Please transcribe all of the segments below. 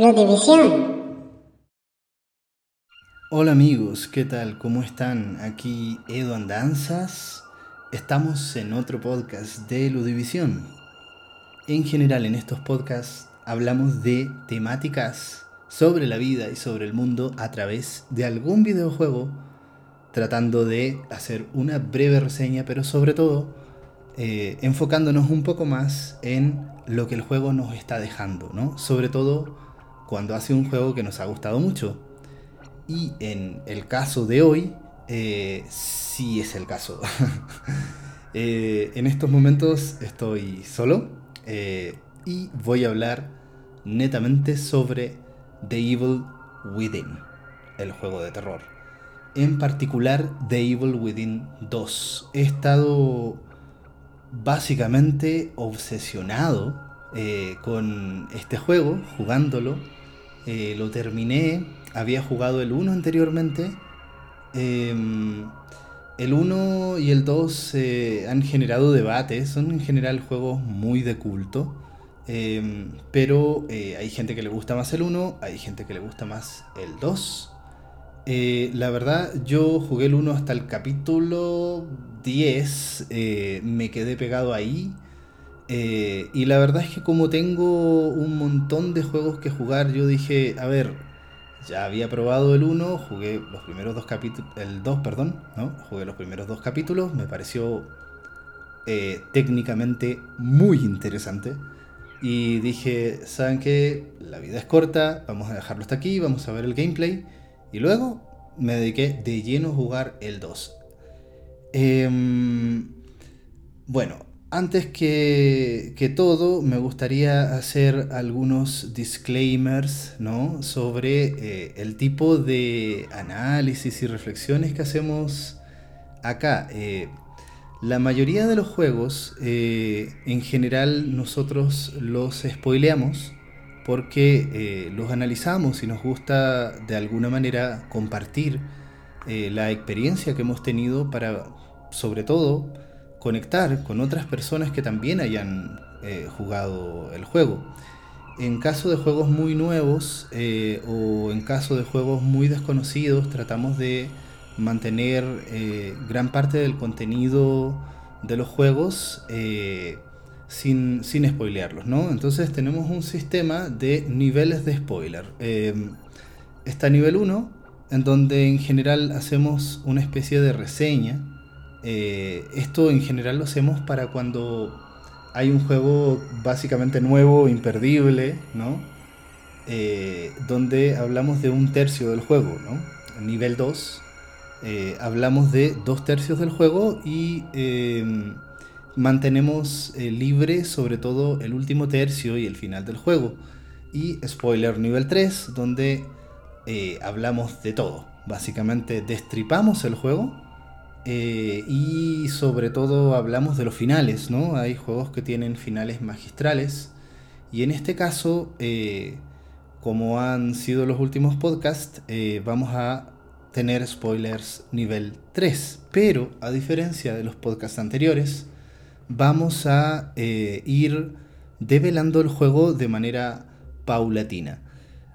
Ludivisión. Hola amigos, ¿qué tal? ¿Cómo están? Aquí Edo Andanzas. Estamos en otro podcast de Ludivisión. En general en estos podcasts hablamos de temáticas sobre la vida y sobre el mundo a través de algún videojuego, tratando de hacer una breve reseña, pero sobre todo eh, enfocándonos un poco más en lo que el juego nos está dejando, ¿no? Sobre todo cuando hace un juego que nos ha gustado mucho. Y en el caso de hoy, eh, sí es el caso. Eh, en estos momentos estoy solo eh, y voy a hablar netamente sobre The Evil Within, el juego de terror. En particular, The Evil Within 2. He estado básicamente obsesionado con este juego, jugándolo eh, lo terminé, había jugado el 1 anteriormente. Em, el 1 y el 2 eh, han generado debates, son en general juegos muy de culto. Em, pero eh, hay gente que le gusta más el 1, hay gente que le gusta más el 2. la verdad, yo jugué el 1 hasta el capítulo 10, me quedé pegado ahí. Eh, y la verdad es que como tengo un montón de juegos que jugar, yo dije, a ver, ya había probado el 1, jugué los primeros dos capítulos, el 2, perdón, ¿no? Jugué los primeros dos capítulos, me pareció eh, técnicamente muy interesante. Y dije, ¿saben qué? La vida es corta, vamos a dejarlo hasta aquí, vamos a ver el gameplay. Y luego me dediqué de lleno a jugar el 2. Em, bueno, antes que, todo, me gustaría hacer algunos disclaimers ¿no? sobre eh, el tipo de análisis y reflexiones que hacemos acá. Eh, la mayoría de los juegos, eh, en general, nosotros los spoileamos porque los analizamos y nos gusta de alguna manera compartir la experiencia que hemos tenido para, sobre todo, conectar con otras personas que también hayan eh, jugado el juego. En caso de juegos muy nuevos eh, o en caso de juegos muy desconocidos, tratamos de mantener eh, gran parte del contenido de los juegos sin, sin spoilearlos, ¿no? Entonces tenemos un sistema de niveles de spoiler. está nivel 1, en donde en general hacemos una especie de reseña eh, esto en general lo hacemos para cuando hay un juego básicamente nuevo, imperdible, ¿no? Eh, donde hablamos de un tercio del juego, ¿no? Nivel 2, eh, hablamos de dos tercios del juego y mantenemos libre sobre todo el último tercio y el final del juego. Y spoiler nivel 3, donde hablamos de todo. Básicamente destripamos el juego eh, y sobre todo hablamos de los finales, ¿no? Hay juegos que tienen finales magistrales. Y en este caso, eh, como han sido los últimos podcasts, eh, vamos a tener spoilers nivel 3. Pero a diferencia de los podcasts anteriores, vamos a ir develando el juego de manera paulatina.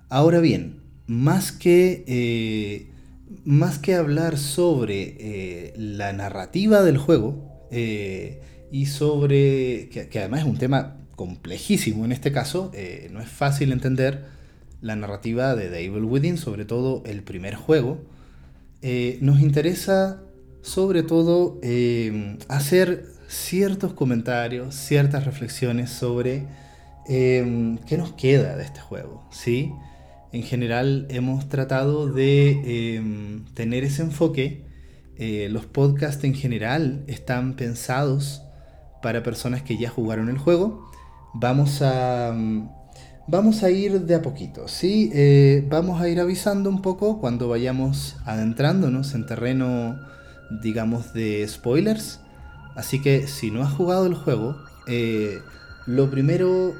Ahora bien, más que más que hablar sobre eh, la narrativa del juego eh, y sobre, que, además es un tema complejísimo en este caso, eh, no es fácil entender la narrativa de The Evil Within, sobre todo el primer juego, nos interesa sobre todo hacer ciertos comentarios, ciertas reflexiones sobre qué nos queda de este juego, ¿sí? En general hemos tratado de em, tener ese enfoque. Eh, los podcasts en general están pensados para personas que ya jugaron el juego. Vamos a, mm, vamos a ir de a poquito, ¿sí? Eh, vamos a ir avisando un poco cuando vayamos adentrándonos en terreno, digamos, de spoilers. Así que si no has jugado el juego, eh, lo primero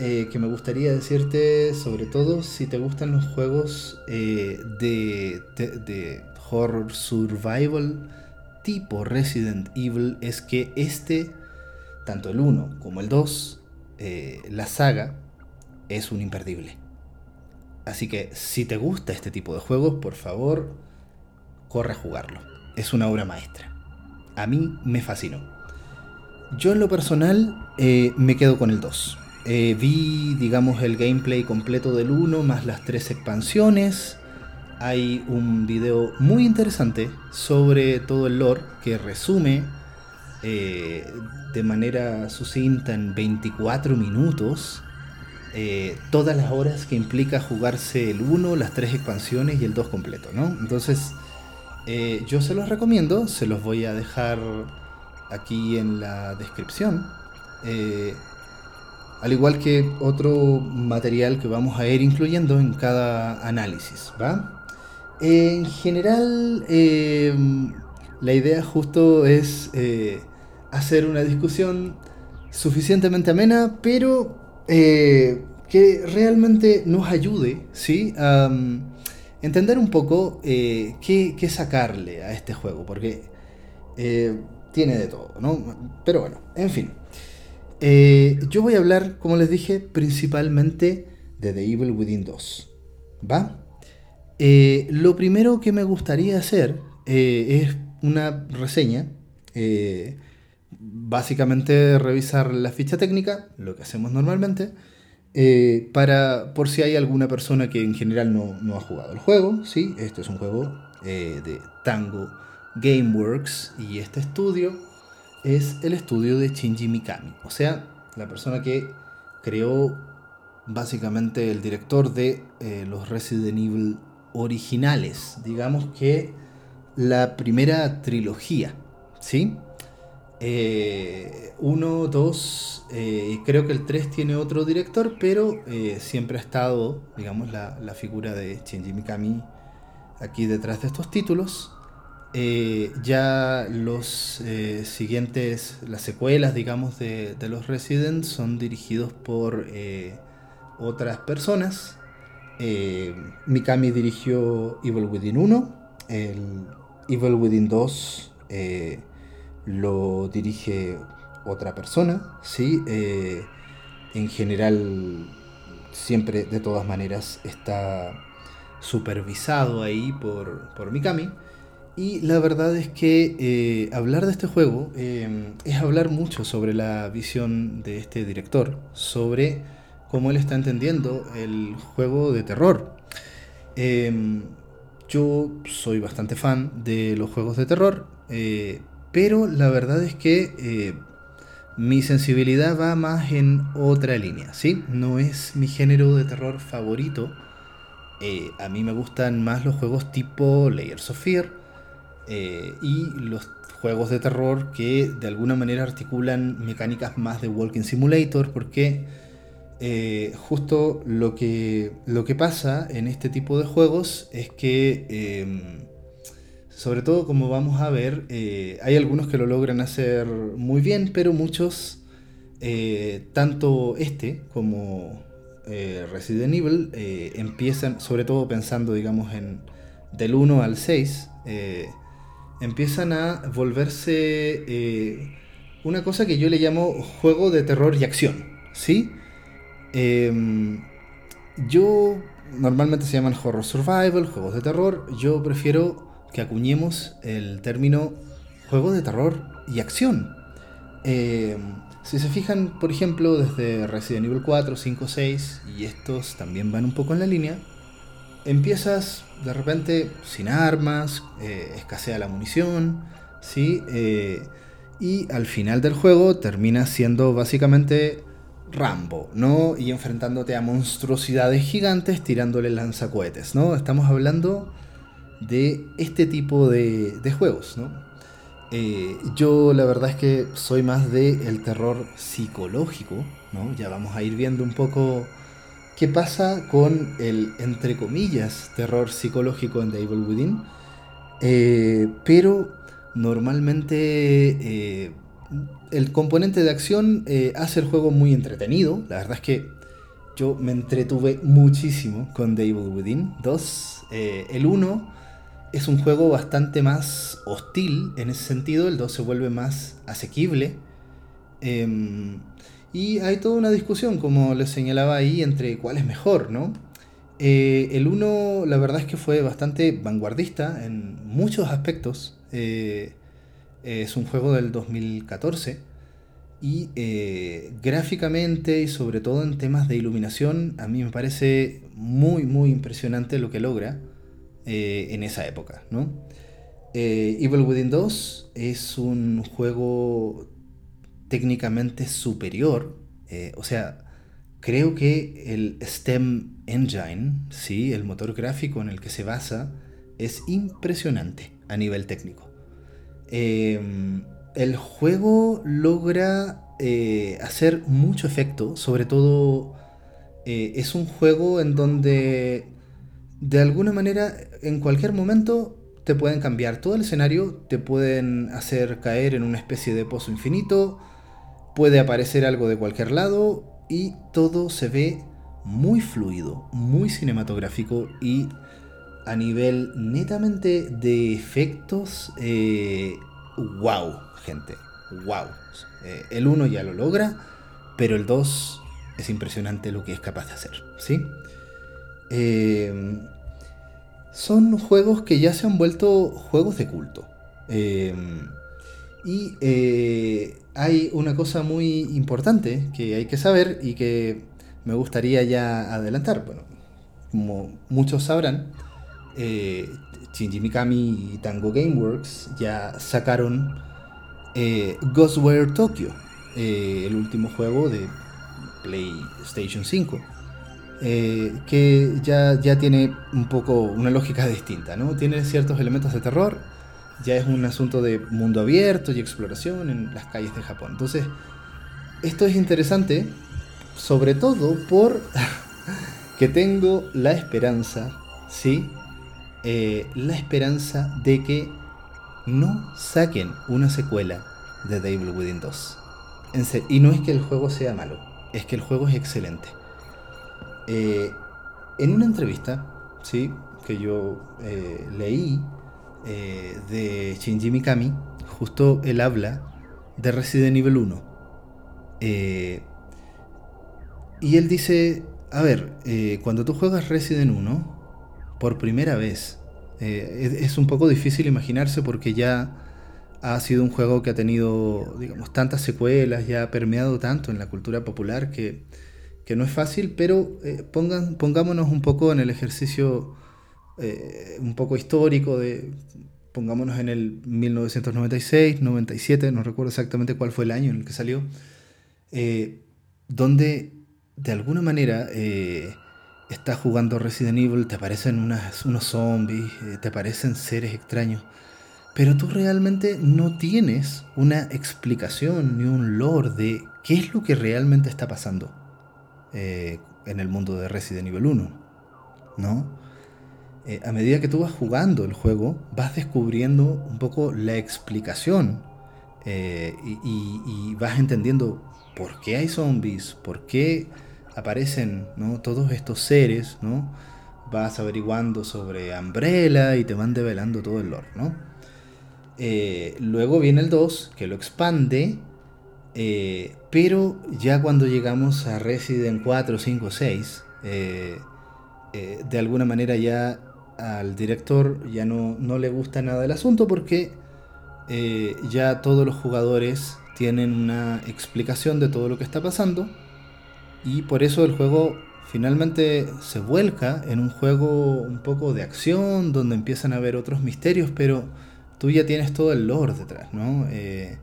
eh, que me gustaría decirte, sobre todo si te gustan los juegos eh, de, horror survival tipo Resident Evil, es que este, tanto el 1 como el 2, eh, la saga, es un imperdible. Así que si te gusta este tipo de juegos, por favor, corre a jugarlo. Es una obra maestra. A mí me fascinó. Yo en lo personal me quedo con el 2. Eh, vi, digamos, el gameplay completo del 1 más las tres expansiones. Hay un video muy interesante sobre todo el lore que resume eh, de manera sucinta en 24 minutos todas las horas que implica jugarse el 1, las tres expansiones y el 2 completo, ¿no? Entonces, yo se los recomiendo, se los voy a dejar aquí en la descripción. Eh, al igual que otro material que vamos a ir incluyendo en cada análisis. ¿va? En general, eh, la idea justo es eh, hacer una discusión suficientemente amena, pero que realmente nos ayude ¿sí? a um, entender un poco qué, qué, sacarle a este juego, porque tiene de todo, ¿no? Pero bueno, en fin. Eh, yo voy a hablar, como les dije, principalmente de The Evil Within 2. ¿Va? Eh, lo primero que me gustaría hacer eh, es una reseña. básicamente revisar la ficha técnica, lo que hacemos normalmente. para por si hay alguna persona que en general no, no ha jugado el juego. ¿sí? Este es un juego de Tango Gameworks y este estudio es el estudio de Shinji Mikami, o sea, la persona que creó básicamente el director de eh, los Resident Evil originales, digamos que la primera trilogía, ¿sí? Eh, uno, dos, eh, creo que el 3 tiene otro director, pero siempre ha estado, digamos, la, la figura de Shinji Mikami aquí detrás de estos títulos. Eh, ya los eh, siguientes, las secuelas, digamos, de, los Resident son dirigidos por eh, otras personas. Mikami dirigió Evil Within 1, el Evil Within 2 lo dirige otra persona, ¿sí? en general, siempre, de todas maneras, está supervisado ahí por, por Mikami. Y la verdad es que eh, hablar de este juego em, es hablar mucho sobre la visión de este director, sobre cómo él está entendiendo el juego de terror. Em, yo soy bastante fan de los juegos de terror, eh, pero la verdad es que eh, mi sensibilidad va más en otra línea, ¿sí? No es mi género de terror favorito. a mí me gustan más los juegos tipo Layers of Fear, eh, y los juegos de terror que de alguna manera articulan mecánicas más de Walking Simulator, porque eh, justo lo que, lo que pasa en este tipo de juegos es que, em, sobre todo como vamos a ver, eh, hay algunos que lo logran hacer muy bien, pero muchos, tanto este como Resident Evil, empiezan, sobre todo pensando, digamos, en del 1 al 6, empiezan a volverse eh, una cosa que yo le llamo juego de terror y acción, ¿sí? Em, yo normalmente se llaman horror survival, juegos de terror. Yo prefiero que acuñemos el término juego de terror y acción. Em, si se fijan, por ejemplo, desde Resident Evil 4, 5, 6, y estos también van un poco en la línea, empiezas de repente sin armas, eh, escasea la munición, ¿sí? Eh, y al final del juego terminas siendo básicamente Rambo, ¿no? Y enfrentándote a monstruosidades gigantes tirándole lanzacohetes, ¿no? Estamos hablando de este tipo de, juegos, ¿no? Eh, yo la verdad es que soy más de el terror psicológico, ¿no? Ya vamos a ir viendo un poco ¿Qué pasa con el, entre comillas, terror psicológico en The Evil Within? Eh, pero normalmente eh, el componente de acción eh, hace el juego muy entretenido. La verdad es que yo me entretuve muchísimo con The Evil Within 2. el 1 es un juego bastante más hostil en ese sentido, el 2 se vuelve más asequible. Em, y hay toda una discusión, como les señalaba ahí, entre cuál es mejor, ¿no? Eh, el 1 la verdad es que fue bastante vanguardista en muchos aspectos. Eh, es un juego del 2014 y eh, gráficamente y sobre todo en temas de iluminación a mí me parece muy muy impresionante lo que logra en esa época. ¿no? Evil Within 2 es un juego técnicamente superior, o sea, Creo que el STEM Engine, ¿sí? el motor gráfico en el que se basa, es impresionante a nivel técnico. Em, el juego logra eh, hacer mucho efecto, sobre todo eh, es un juego en donde de alguna manera en cualquier momento te pueden cambiar todo el escenario, te pueden hacer caer en una especie de pozo infinito, puede aparecer algo de cualquier lado y todo se ve muy fluido, muy cinematográfico y a nivel netamente de efectos, eh, wow, gente, wow. Eh, el 1 ya lo logra, pero el 2 es impresionante lo que es capaz de hacer, ¿sí? Eh, son juegos que ya se han vuelto juegos de culto. Y hay una cosa muy importante que hay que saber y que me gustaría ya adelantar. Bueno, como muchos sabrán, eh, Shinji Mikami y Tango Gameworks ya sacaron eh, Ghostwire Tokyo, eh, el último juego de PlayStation 5. Eh, que ya, ya tiene un poco una lógica distinta, ¿no? Tiene ciertos elementos de terror, ya es un asunto de mundo abierto y exploración en las calles de Japón. Entonces, esto es interesante, sobre todo por que tengo la esperanza, ¿sí? Eh, la esperanza de que no saquen una secuela de Devil Within 2. y no es que el juego sea malo, es que el juego es excelente. Eh, en una entrevista, ¿sí? que yo eh, leí eh, de Shinji Mikami, justo él habla de Resident Evil 1. Eh, y él dice, a ver, eh, cuando tú juegas Resident 1, por primera vez, es, un poco difícil imaginarse porque ya ha sido un juego que ha tenido, digamos, tantas secuelas, ya ha permeado tanto en la cultura popular que, que no es fácil, pero pongan, pongámonos un poco en el ejercicio eh, un poco histórico de, pongámonos en el 1996, 97, no recuerdo exactamente cuál fue el año en el que salió, eh, donde de alguna manera eh, estás jugando Resident Evil, te aparecen unos zombies, te aparecen seres extraños, pero tú realmente no tienes una explicación ni un lore de qué es lo que realmente está pasando en el mundo de Resident Evil 1, ¿no? Eh, a medida que tú vas jugando el juego, vas descubriendo un poco la explicación eh, y, vas entendiendo por qué hay zombies, por qué aparecen ¿no? todos estos seres, ¿no? Vas averiguando sobre Umbrella y te van develando todo el lore, ¿no? Eh, luego viene el 2, que lo expande, pero ya cuando llegamos a Resident 4, 5, 6, de alguna manera ya al director ya no, no le gusta nada el asunto porque eh, ya todos los jugadores tienen una explicación de todo lo que está pasando y por eso el juego finalmente se vuelca en un juego un poco de acción donde empiezan a haber otros misterios pero tú ya tienes todo el lore detrás, ¿no? Eh,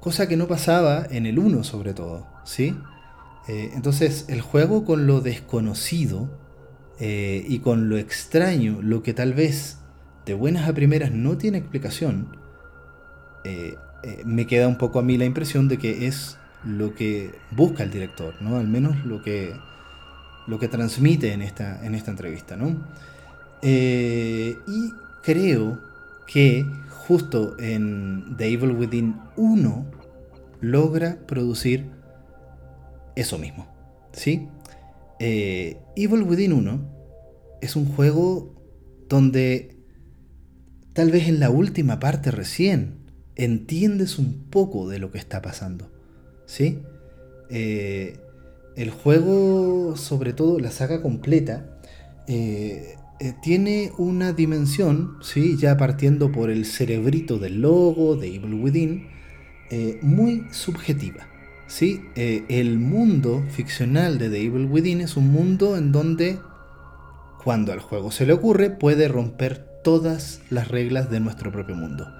cosa que no pasaba en el 1 sobre todo, ¿sí? Eh, entonces el juego con lo desconocido eh, y con lo extraño, lo que tal vez de buenas a primeras no tiene explicación, eh, eh, me queda un poco a mí la impresión de que es lo que busca el director, ¿no? Al menos lo que, lo que transmite en esta, en esta entrevista, ¿no? y creo que justo en The Evil Within 1 logra producir eso mismo, ¿sí? Eh, Evil Within 1 es un juego donde tal vez en la última parte recién entiendes un poco de lo que está pasando. ¿Sí? Eh, el juego, sobre todo la saga completa, eh, tiene una dimensión, ¿sí? ya partiendo por el cerebrito del logo, de Evil Within, muy subjetiva. ¿Sí? el mundo ficcional de The Evil Within es un mundo en donde, cuando al juego se le ocurre, puede romper todas las reglas de nuestro propio mundo.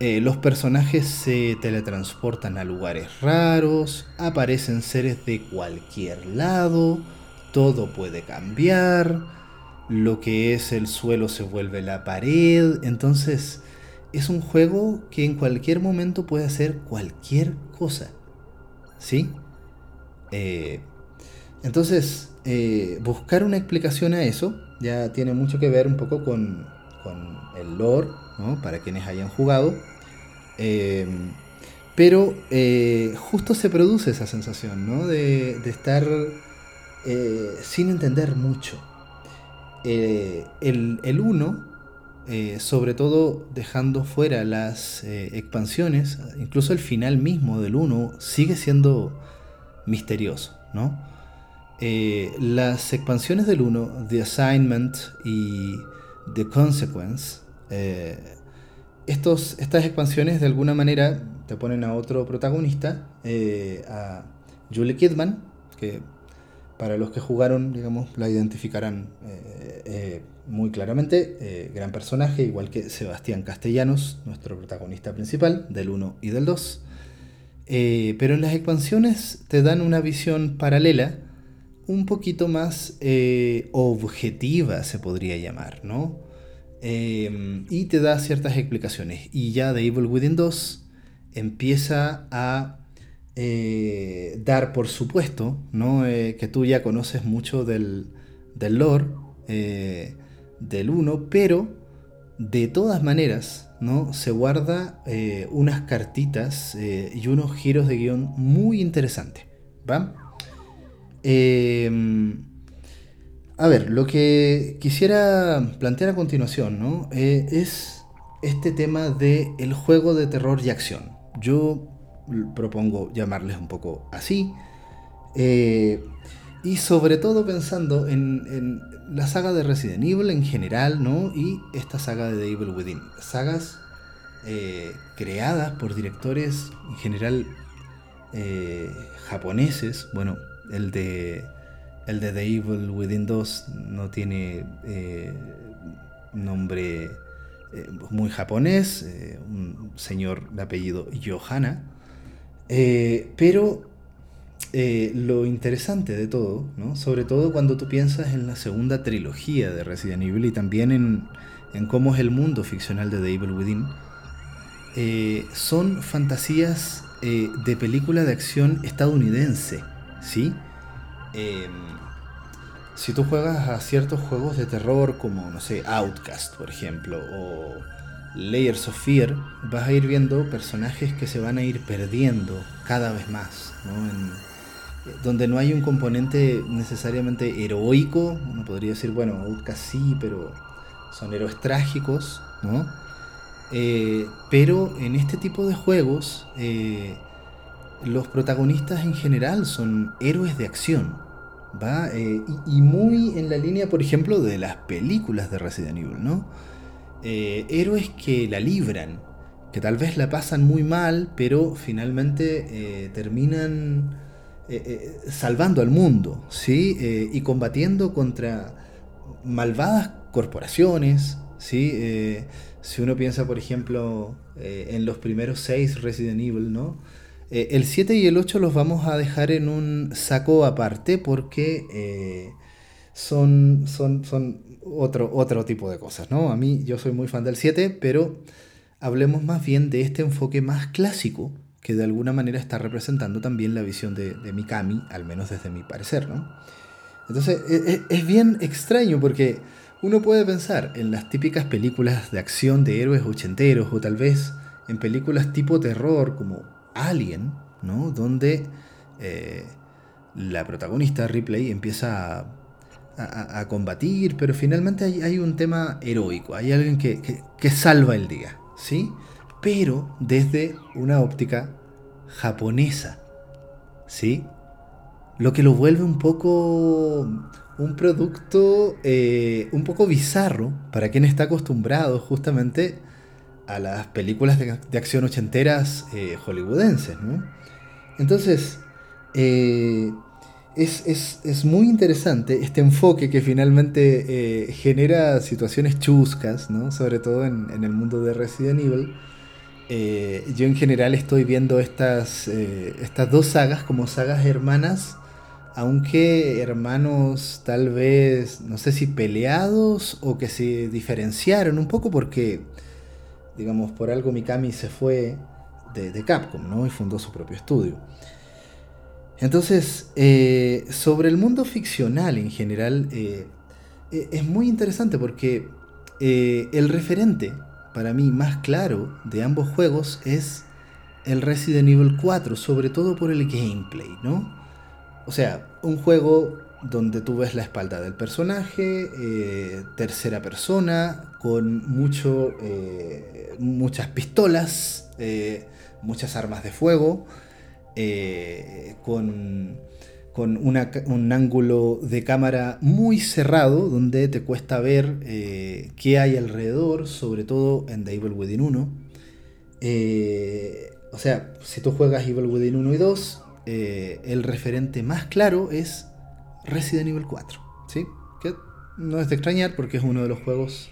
los personajes se teletransportan a lugares raros, aparecen seres de cualquier lado, todo puede cambiar, lo que es el suelo se vuelve la pared, entonces es un juego que en cualquier momento puede hacer cualquier ¿sí? Eh, entonces, eh, buscar una explicación a eso ya tiene mucho que ver un poco con, el lore, ¿no? Para quienes hayan jugado. Eh, pero justo se produce esa sensación, ¿no? De, de estar sin entender mucho. El 1, eh, sobre todo dejando fuera las expansiones, incluso el final mismo del 1 sigue siendo misterioso, ¿no? las expansiones del 1, The Assignment y The Consequence, estos, estas expansiones de alguna manera te ponen a otro protagonista, a Julie Kidman, que para los que jugaron, digamos, la identificarán eh, eh, muy claramente. Eh, gran personaje, igual que Sebastián Castellanos, nuestro protagonista principal, del 1 y del 2. pero en las expansiones te dan una visión paralela, un poquito más objetiva, se podría llamar, ¿no? y te da ciertas explicaciones. Y ya de Evil Within 2 empieza a eh, dar por supuesto ¿no? Eh, que tú ya conoces mucho del, del lore eh, del 1, pero de todas maneras ¿no? se guarda unas cartitas y unos giros de guion muy interesantes. ¿va? A ver, lo que quisiera plantear a continuación ¿no? es este tema de el juego de terror y acción. Yo propongo llamarles un poco así. Eh, y sobre todo pensando en, la saga de Resident Evil en general, ¿no? Y esta saga de The Evil Within. Sagas eh, creadas por directores en general eh, japoneses. Bueno, el de, el de The Evil Within 2 no tiene nombre muy japonés. un señor de apellido Johanna. Eh, pero eh, lo interesante de todo, sobre todo cuando tú piensas en la segunda trilogía de Resident Evil y también en, cómo es el mundo ficcional de The Evil Within, eh, son fantasías de película de acción estadounidense, ¿sí? Em, si tú juegas a ciertos juegos de terror como, no sé, Outcast, por ejemplo, o Layers of Fear, vas a ir viendo personajes que se van a ir perdiendo cada vez más, eh, donde no hay un componente necesariamente heroico, uno podría decir, bueno, Outcast sí, pero son héroes trágicos, ¿no? Eh, pero en este tipo de juegos, eh, los protagonistas en general son héroes de acción, ¿va? y, muy en la línea, por ejemplo, de las películas de Resident Evil, ¿no? Eh, héroes que la libran, que tal vez la pasan muy mal, pero finalmente eh, terminan eh, salvando al mundo, ¿sí? y combatiendo contra malvadas corporaciones, ¿sí? si uno piensa, por ejemplo, en los primeros seis Resident Evil, ¿no? el 7 y el 8 los vamos a dejar en un saco aparte porque son, son, son otro, otro tipo de cosas, ¿no? A mí yo soy muy fan del 7, pero hablemos más bien de este enfoque más clásico que de alguna manera está representando también la visión de, Mikami, al menos desde mi parecer, ¿no? Entonces e, e, es, bien extraño porque uno puede pensar en las típicas películas de acción de héroes ochenteros o tal vez en películas tipo terror como Alien, ¿no? Donde eh, la protagonista Ripley empieza a a, combatir, pero finalmente hay, un tema heroico, hay alguien que, salva el día, ¿sí? Pero desde una óptica japonesa, ¿sí? Lo que lo vuelve un poco, un producto eh, un poco bizarro para quien está acostumbrado justamente a las películas de, acción ochenteras eh, hollywoodenses. Entonces, eh, es, muy interesante este enfoque que finalmente genera situaciones chuscas, sobre todo en, en, el mundo de Resident Evil. yo en general estoy viendo estas, estas dos sagas como sagas hermanas aunque hermanos tal vez, no sé si peleados o que se diferenciaron un poco porque, digamos, por algo Mikami se fue de, Capcom, ¿no? Y fundó su propio estudio. Entonces, eh, sobre el mundo ficcional en general, eh, e, es muy interesante porque eh, el referente, para mí, más claro de ambos juegos es el Resident Evil 4, sobre todo por el gameplay, ¿no? O sea, un juego donde tú ves la espalda del personaje, tercera persona, con mucho, muchas pistolas, muchas armas de fuego, con, con un ángulo de cámara muy cerrado, donde te cuesta ver qué hay alrededor, sobre todo en The Evil Within 1. o sea, si tú juegas Evil Within 1 y 2, eh, el referente más claro es Resident Evil 4. ¿sí? Que no es de extrañar porque es uno de los juegos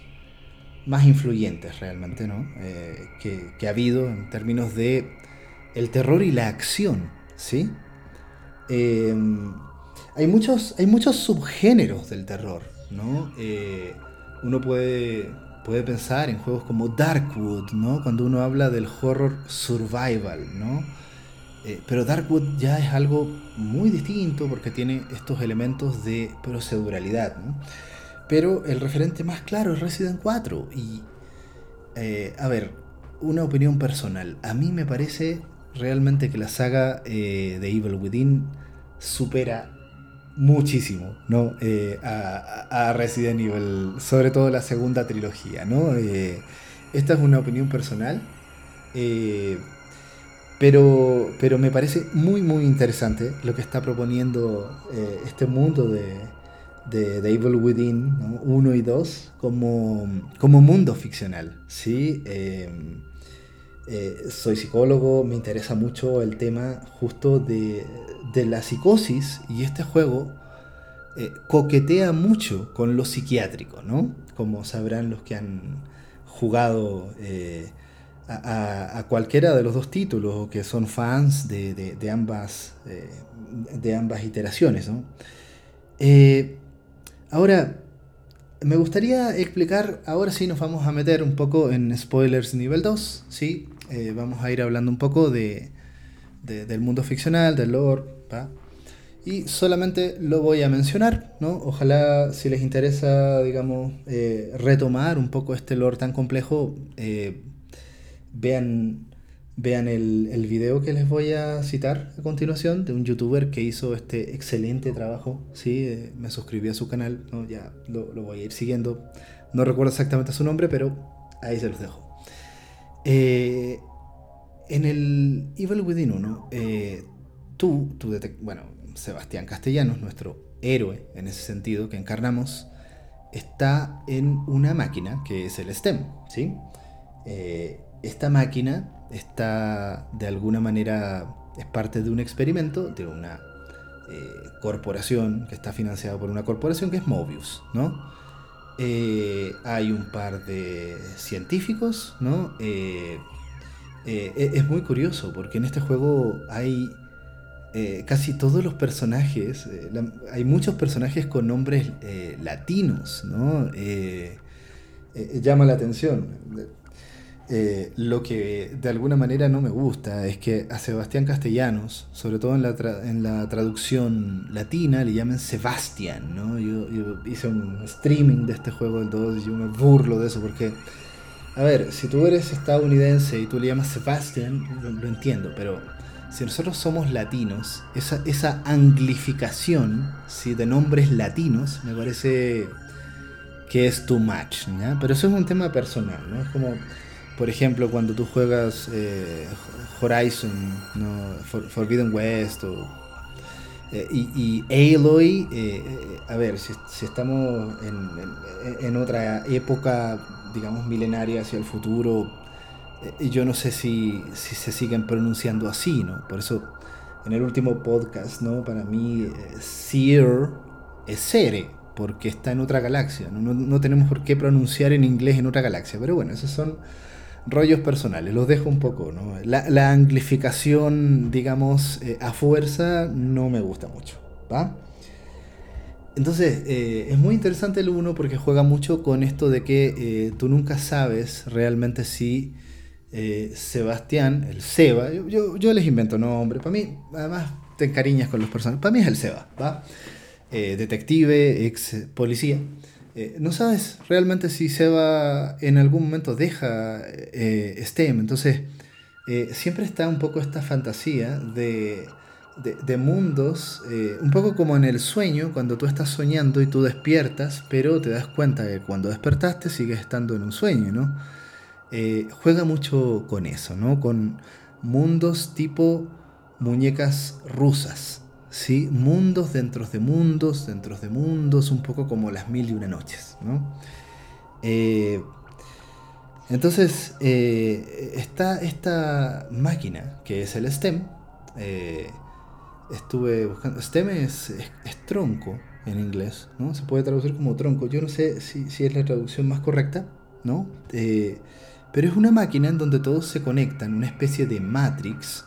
más influyentes realmente ¿no? Eh, que, ha habido en términos de el terror y la acción. ¿sí? Eh, hay, muchos, hay muchos subgéneros del terror. ¿no? uno puede, puede pensar en juegos como Darkwood, ¿no? cuando uno habla del horror survival. ¿no? Eh, pero Darkwood ya es algo muy distinto porque tiene estos elementos de proceduralidad. Pero el referente más claro es Resident 4. Y, eh, a ver, una opinión personal. A mí me parece realmente que la saga eh, de Evil Within supera muchísimo ¿no? a, Resident Evil, sobre todo la segunda trilogía. ¿no? esta es una opinión personal. Pero, pero me parece muy, muy interesante lo que está proponiendo eh, este mundo de, de, Evil Within 1 y 2 como, como mundo ficcional. ¿sí? Eh, soy psicólogo, me interesa mucho el tema justo de, de la psicosis y este juego eh, coquetea mucho con lo psiquiátrico, ¿no? Como sabrán los que han jugado a, cualquiera de los dos títulos o que son fans de, ambas, eh, de ambas iteraciones. Eh, ahora, me gustaría explicar, ahora sí nos vamos a meter un poco en spoilers nivel 2, ¿sí? Eh, vamos a ir hablando un poco de, del mundo ficcional, del lore, y solamente lo voy a mencionar, ¿no? Ojalá si les interesa, digamos, retomar un poco este lore tan complejo, vean, vean el, el, video que les voy a citar a continuación de un youtuber que hizo este excelente trabajo. Sí, eh, me suscribí a su canal, ¿no? ya lo, lo, voy a ir siguiendo. No recuerdo exactamente su nombre, pero ahí se los dejo. Eh, en el Evil Within 1, eh, tú, tú bueno, Sebastián Castellanos, nuestro héroe en ese sentido que encarnamos, está en una máquina que es el STEM, ¿sí? esta máquina está de alguna manera, es parte de un experimento de una eh, corporación que está financiada por una corporación que es Mobius, ¿no? Eh, hay un par de científicos, ¿no? Eh, es muy curioso porque en este juego hay casi todos los personajes, hay muchos personajes con nombres latinos, ¿no? llama la atención eh, lo que de alguna manera no me gusta es que a Sebastián Castellanos, sobre todo en la, en la traducción latina, le llamen Sebastián, ¿no? Yo, hice un streaming de este juego del 2 y yo me burlo de eso porque, a ver, si tú eres estadounidense y tú le llamas Sebastián, lo, entiendo, pero si nosotros somos latinos, esa, anglificación de nombres latinos me parece que es too much, ¿ya? Pero eso es un tema personal, ¿no? Es como por ejemplo, cuando tú juegas eh, Horizon, Forbidden West, o Eh, y, y, Aloy, eh, a ver, si, estamos en, otra época, digamos, milenaria hacia el futuro, yo no sé si, se siguen pronunciando así, ¿no? Por eso, en el último podcast, ¿no? Para mí, Seer es Sere, porque está en otra galaxia. ¿no? No, tenemos por qué pronunciar en inglés en otra galaxia. Pero bueno, esos son rollos personales, los dejo un poco. ¿no? La, la anglificación, digamos, eh, a fuerza no me gusta mucho. ¿va? Entonces, eh, es muy interesante el 1 porque juega mucho con esto de que eh, tú nunca sabes realmente si Sebastián, el Seba, yo, les invento nombre, para mí, además te encariñas con los personajes, para mí es el Seba, ¿va? detective, ex policía. Eh, no sabes realmente si Seba en algún momento deja eh, STEM. Entonces, eh, siempre está un poco esta fantasía de, de, mundos, un poco como en el sueño, cuando tú estás soñando y tú despiertas, pero te das cuenta que cuando despertaste sigues estando en un sueño, ¿no? juega mucho con eso, ¿no? Con mundos tipo muñecas rusas. ¿Sí? mundos dentro de mundos, dentro de mundos, un poco como las mil y una noches. ¿no? Eh, entonces, eh, está esta máquina que es el STEM. Eh, estuve buscando. STEM es, tronco en inglés, ¿no? Se puede traducir como tronco. Yo no sé si, si es la traducción más correcta, ¿no? pero es una máquina en donde todos se conectan, una especie de matrix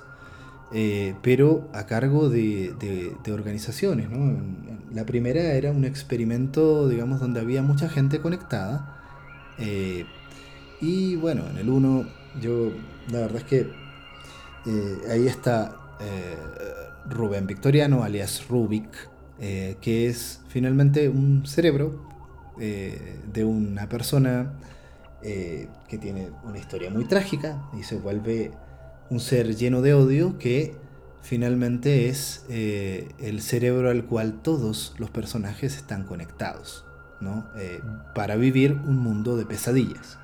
eh, pero a cargo de, organizaciones. La primera era un experimento, digamos, donde había mucha gente conectada. Eh, y bueno, en el 1, yo, la verdad es que eh, ahí está Rubén Victoriano, alias Rubik, que es finalmente un cerebro de una persona que tiene una historia muy trágica y se vuelve un ser lleno de odio que finalmente es eh, el cerebro al cual todos los personajes están conectados, ¿no? Eh, para vivir un mundo de pesadillas.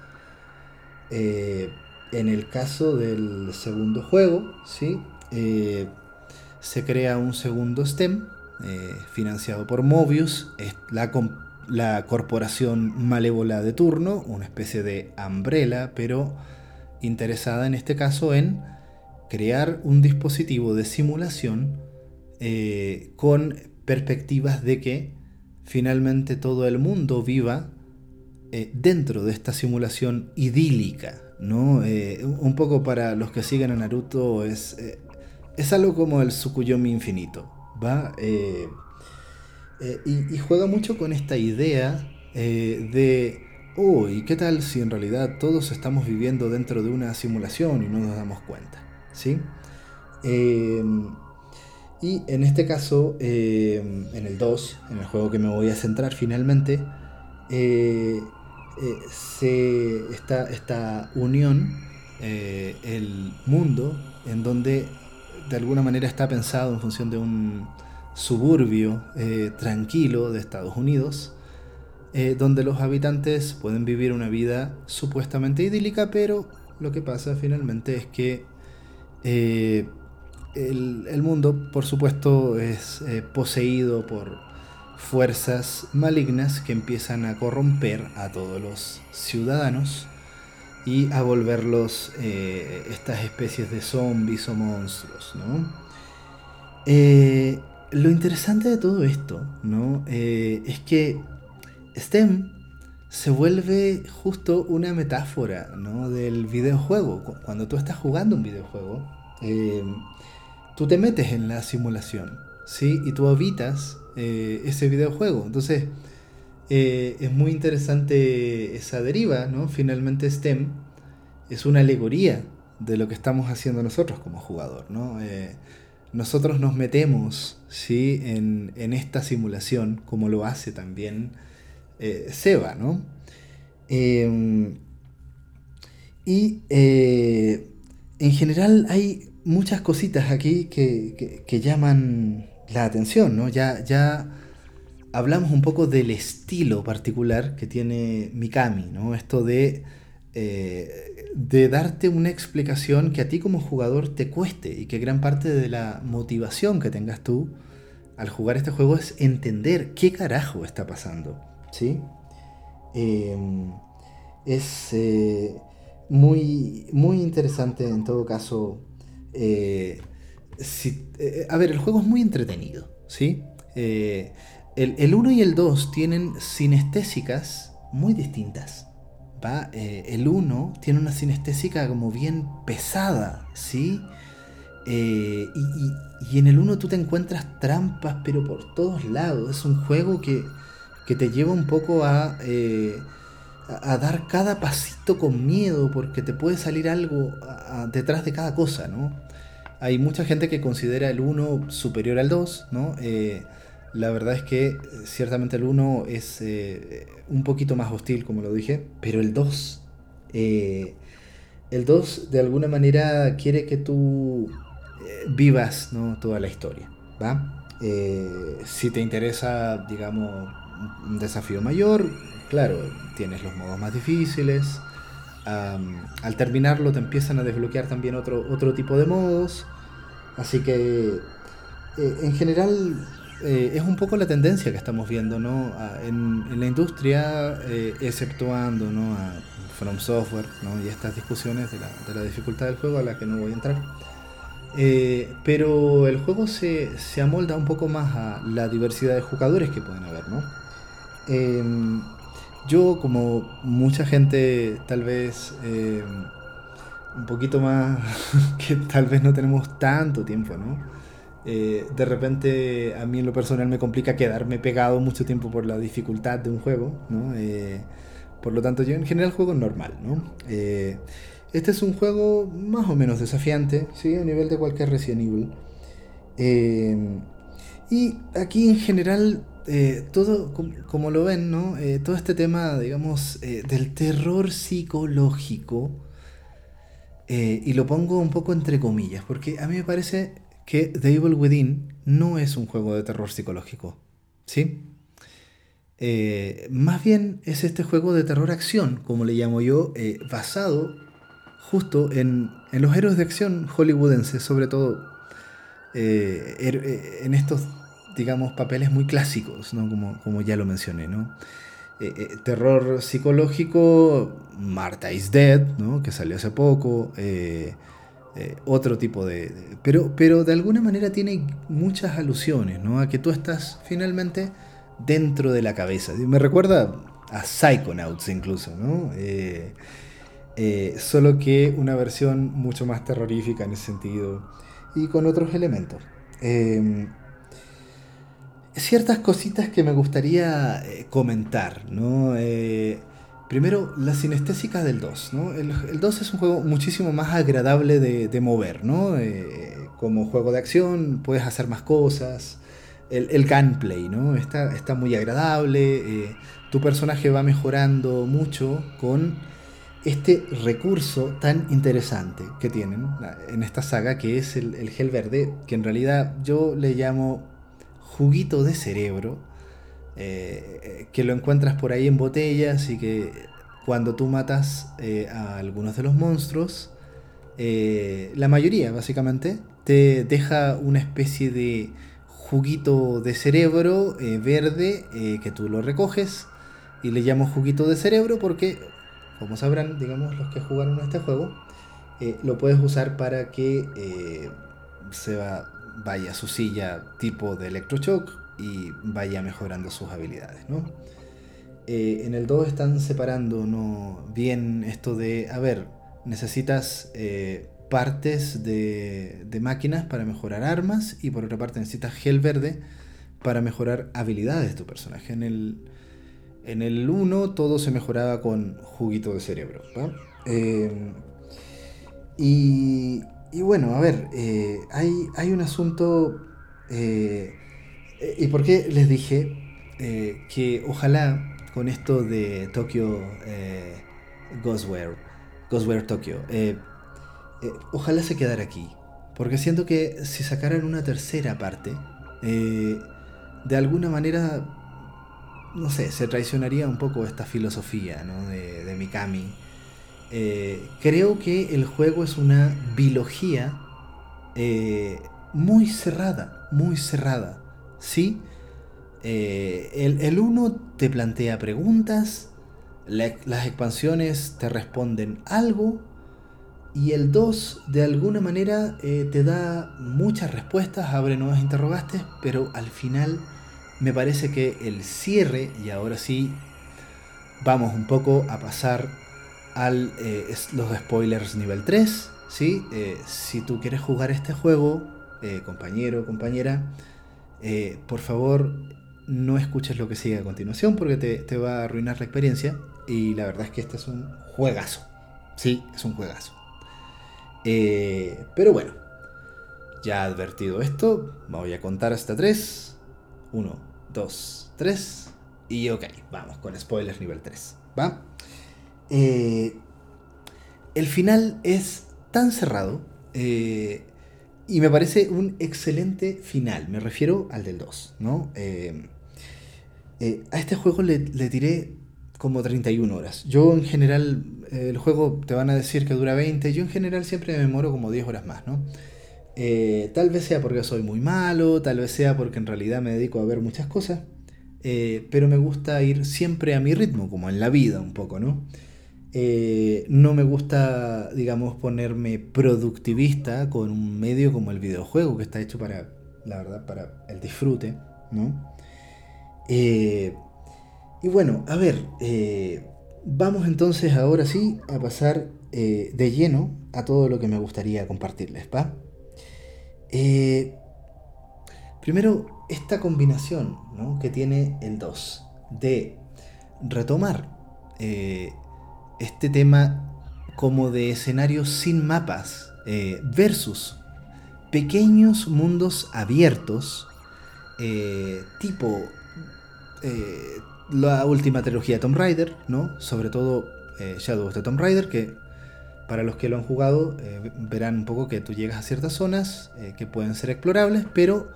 Eh, en el caso del segundo juego, ¿sí? se crea un segundo STEM financiado por Mobius, la, la corporación malévola de turno, una especie de umbrella, pero interesada en este caso en crear un dispositivo de simulación eh, con perspectivas de que finalmente todo el mundo viva eh, dentro de esta simulación idílica. ¿no? Eh, un poco para los que siguen a Naruto es, es algo como el Tsukuyomi infinito. ¿va? Y, y, juega mucho con esta idea de oh, ¿y qué tal si en realidad todos estamos viviendo dentro de una simulación y no nos damos cuenta? ¿Sí? Eh, y en este caso, eh, en el 2, en el juego que me voy a centrar finalmente, eh, se, está esta unión, el mundo, en donde de alguna manera está pensado en función de un suburbio tranquilo de Estados Unidos, eh, donde los habitantes pueden vivir una vida supuestamente idílica, pero lo que pasa finalmente es que eh, el, mundo, por supuesto, es eh, poseído por fuerzas malignas que empiezan a corromper a todos los ciudadanos y a volverlos estas especies de zombies o monstruos, lo interesante de todo esto, ¿no? es que STEM se vuelve justo una metáfora del videojuego. Cuando tú estás jugando un videojuego, eh, tú te metes en la simulación, ¿sí? Y tú habitas eh, ese videojuego. Entonces, eh, es muy interesante esa deriva, ¿no? Finalmente STEM es una alegoría de lo que estamos haciendo nosotros como jugador, ¿no? nosotros nos metemos, ¿sí? En, en esta simulación, como lo hace también eh, Seba, ¿no? Em, y eh, en general hay muchas cositas aquí que, llaman la atención, ¿no? Ya, ya hablamos un poco del estilo particular que tiene Mikami, ¿no? Esto de, eh, de darte una explicación que a ti como jugador te cueste y que gran parte de la motivación que tengas tú al jugar este juego es entender qué carajo está pasando. ¿Sí? Em, es eh, muy, muy interesante en todo caso. Eh, eh, a ver, el juego es muy entretenido. ¿Sí? el 1 y el 2 tienen sinestésicas muy distintas. ¿va? el 1 tiene una sinestésica como bien pesada, ¿sí? y, y en el 1 tú te encuentras trampas, pero por todos lados. Es un juego que, te lleva un poco eh, a, a, dar cada pasito con miedo, porque te puede salir algo detrás de cada cosa, ¿no? Hay mucha gente que considera el 1 superior al 2, ¿no? Eh, la verdad es que ciertamente el 1 es eh, un poquito más hostil, como lo dije, pero el 2... el 2 de alguna manera quiere que tú vivas ¿no? toda la historia. ¿va? Eh, si te interesa, digamos, un desafío mayor, claro, tienes los modos más difíciles. al terminarlo te empiezan a desbloquear también otro, otro tipo de modos. Así que eh, en general eh, es un poco la tendencia que estamos viendo ¿no? en, la industria, exceptuando ¿no? a From Software ¿no? y estas discusiones de la, de la dificultad del juego a la que no voy a entrar. Eh, pero el juego se, amolda un poco más a la diversidad de jugadores que pueden haber, ¿no? Em, yo, como mucha gente, tal vez em, un poquito más, que tal vez no tenemos tanto tiempo, ¿no? Eh, de repente, a mí en lo personal me complica quedarme pegado mucho tiempo por la dificultad de un juego, ¿no? Eh, por lo tanto, yo en general juego normal, ¿no? Este es un juego más o menos desafiante, ¿sí? a nivel de cualquier Resident Evil. Eh, y aquí en general, eh, todo, como, lo ven, ¿no? Eh, todo este tema, digamos, del terror psicológico, y lo pongo un poco entre comillas, porque a mí me parece que The Evil Within no es un juego de terror psicológico, ¿sí? más bien es este juego de terror acción, como le llamo yo, basado justo en, los héroes de acción hollywoodenses, sobre todo eh, eh, en estos, digamos, papeles muy clásicos, como, como ya lo mencioné. ¿no? Eh, terror psicológico, Marta is Dead, ¿no? que salió hace poco. otro tipo de, pero, pero de alguna manera tiene muchas alusiones ¿no? a que tú estás finalmente dentro de la cabeza. Me recuerda a Psychonauts incluso, ¿no? Eh, solo que una versión mucho más terrorífica en ese sentido y con otros elementos. Em, ciertas cositas que me gustaría eh, comentar, ¿no? Eh, primero, la sinestésica del 2, ¿no? El, 2 es un juego muchísimo más agradable de, mover, ¿no? como juego de acción puedes hacer más cosas. El, el gunplay, ¿no? Está, está muy agradable. tu personaje va mejorando mucho con este recurso tan interesante que tienen en esta saga, que es el, gel verde, que en realidad yo le llamo juguito de cerebro, eh, que lo encuentras por ahí en botellas y que cuando tú matas eh, a algunos de los monstruos, eh, la mayoría básicamente, te deja una especie de juguito de cerebro verde que tú lo recoges y le llamo juguito de cerebro porque como sabrán, digamos, los que jugaron este juego, lo puedes usar para que se vaya su silla tipo de electroshock y vaya mejorando sus habilidades, ¿no? Eh, en el 2 están separando ¿no? bien esto de, a ver, necesitas partes de, de, máquinas para mejorar armas y por otra parte necesitas gel verde para mejorar habilidades de tu personaje. En el, en el 1 todo se mejoraba con juguito de cerebro. Eh, y, bueno, a ver, eh, hay, hay, un asunto... Eh, ¿Y por qué les dije que ojalá con esto de Tokyo Ghostware, Ghostware Tokyo, ojalá se quedara aquí? Porque siento que si sacaran una tercera parte, de alguna manera no sé, se traicionaría un poco esta filosofía ¿no? de, Mikami. Eh, creo que el juego es una biología eh, muy cerrada, muy cerrada. sí. Eh, el 1 te plantea preguntas, las expansiones te responden algo, y el 2 de alguna manera te da muchas respuestas, abre nuevas interrogantes, pero al final me parece que el cierre, y ahora sí vamos un poco a pasar eh, los spoilers nivel 3. ¿sí? Eh, si tú quieres jugar este juego, eh, compañero, compañera, por favor no escuches lo que sigue a continuación porque te, va a arruinar la experiencia. Y la verdad es que este es un juegazo. Sí, es un juegazo. pero bueno, ya advertido esto, voy a contar hasta 3. 1, 2, 3. Y ok, vamos con spoilers nivel 3. ¿Va? Eh, el final es tan cerrado eh, y me parece un excelente final. Me refiero al del 2, ¿no? Eh, a este juego le, le, tiré como 31 horas. Yo en general, el juego te van a decir que dura 20, yo en general siempre me demoro como 10 horas más, ¿no? tal vez sea porque soy muy malo, tal vez sea porque en realidad me dedico a ver muchas cosas. Pero me gusta ir siempre a mi ritmo, como en la vida un poco, ¿no? Eh, no me gusta, digamos, ponerme productivista con un medio como el videojuego, que está hecho para, la verdad, para el disfrute, ¿no? Eh, y bueno, a ver, vamos entonces ahora sí a pasar de lleno a todo lo que me gustaría compartirles, ¿va? primero, esta combinación que tiene el 2 de retomar eh, este tema como de escenarios sin mapas eh, versus pequeños mundos abiertos eh, tipo la última trilogía de Tomb Raider, ¿no? sobre todo Shadow of the Tomb Raider, que para los que lo han jugado verán un poco que tú llegas a ciertas zonas que pueden ser explorables, pero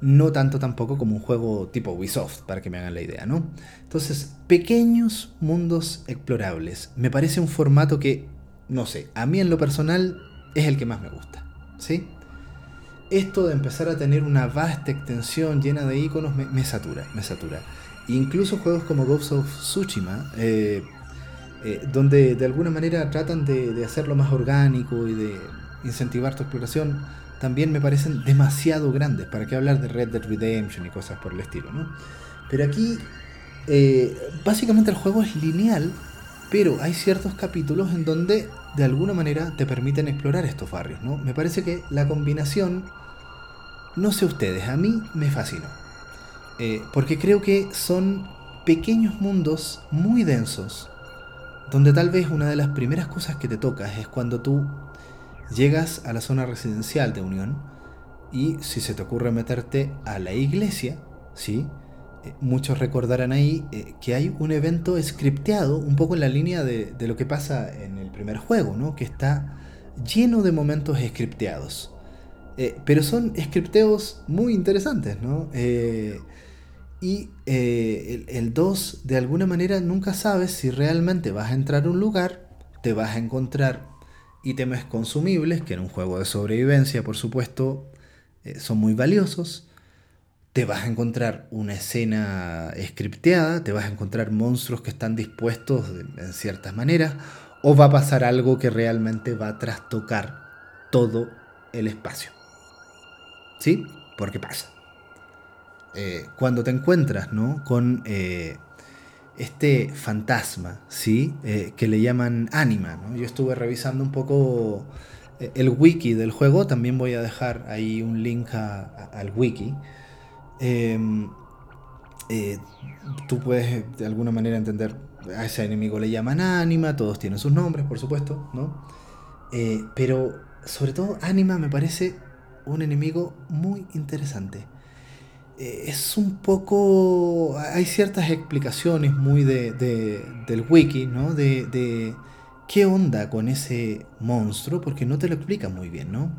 no tanto tampoco como un juego tipo Ubisoft, para que me hagan la idea, ¿no? Entonces, pequeños mundos explorables. Me parece un formato que, no sé, a mí en lo personal es el que más me gusta, ¿sí? Esto de empezar a tener una vasta extensión llena de iconos me, satura, me satura. Incluso juegos como Ghost of Tsushima, eh, eh, donde de alguna manera tratan de, de hacerlo más orgánico y de incentivar tu exploración, también me parecen demasiado grandes. ¿Para qué hablar de Red Dead Redemption y cosas por el estilo? ¿no? Pero aquí, eh, básicamente el juego es lineal, pero hay ciertos capítulos en donde de alguna manera te permiten explorar estos barrios. ¿no? Me parece que la combinación, no sé ustedes, a mí me fascinó. Eh, porque creo que son pequeños mundos muy densos, donde tal vez una de las primeras cosas que te tocas es cuando tú llegas a la zona residencial de Unión y si se te ocurre meterte a la iglesia, ¿sí? Eh, muchos recordarán ahí eh, que hay un evento scripteado, un poco en la línea de, lo que pasa en el primer juego, ¿no? que está lleno de momentos scripteados. Eh, pero son scripteos muy interesantes, ¿no? y el 2, de alguna manera, nunca sabes si realmente vas a entrar a un lugar, te vas a encontrar ítems consumibles, que en un juego de sobrevivencia, por supuesto, eh, son muy valiosos. Te vas a encontrar una escena scripteada, te vas a encontrar monstruos que están dispuestos en ciertas maneras, o va a pasar algo que realmente va a trastocar todo el espacio. ¿Sí? Porque pasa. Eh, cuando te encuentras ¿no? con eh, este fantasma, ¿sí? Eh, que le llaman Anima. Yo estuve revisando un poco eh, el wiki del juego, también voy a dejar ahí un link al wiki. Em, eh, tú puedes de alguna manera entender, a ese enemigo le llaman Anima, todos tienen sus nombres, por supuesto, ¿no? pero sobre todo Anima me parece un enemigo muy interesante. Es un poco... Hay ciertas explicaciones muy de, del wiki, ¿no? De, qué onda con ese monstruo, porque no te lo explica muy bien, ¿no?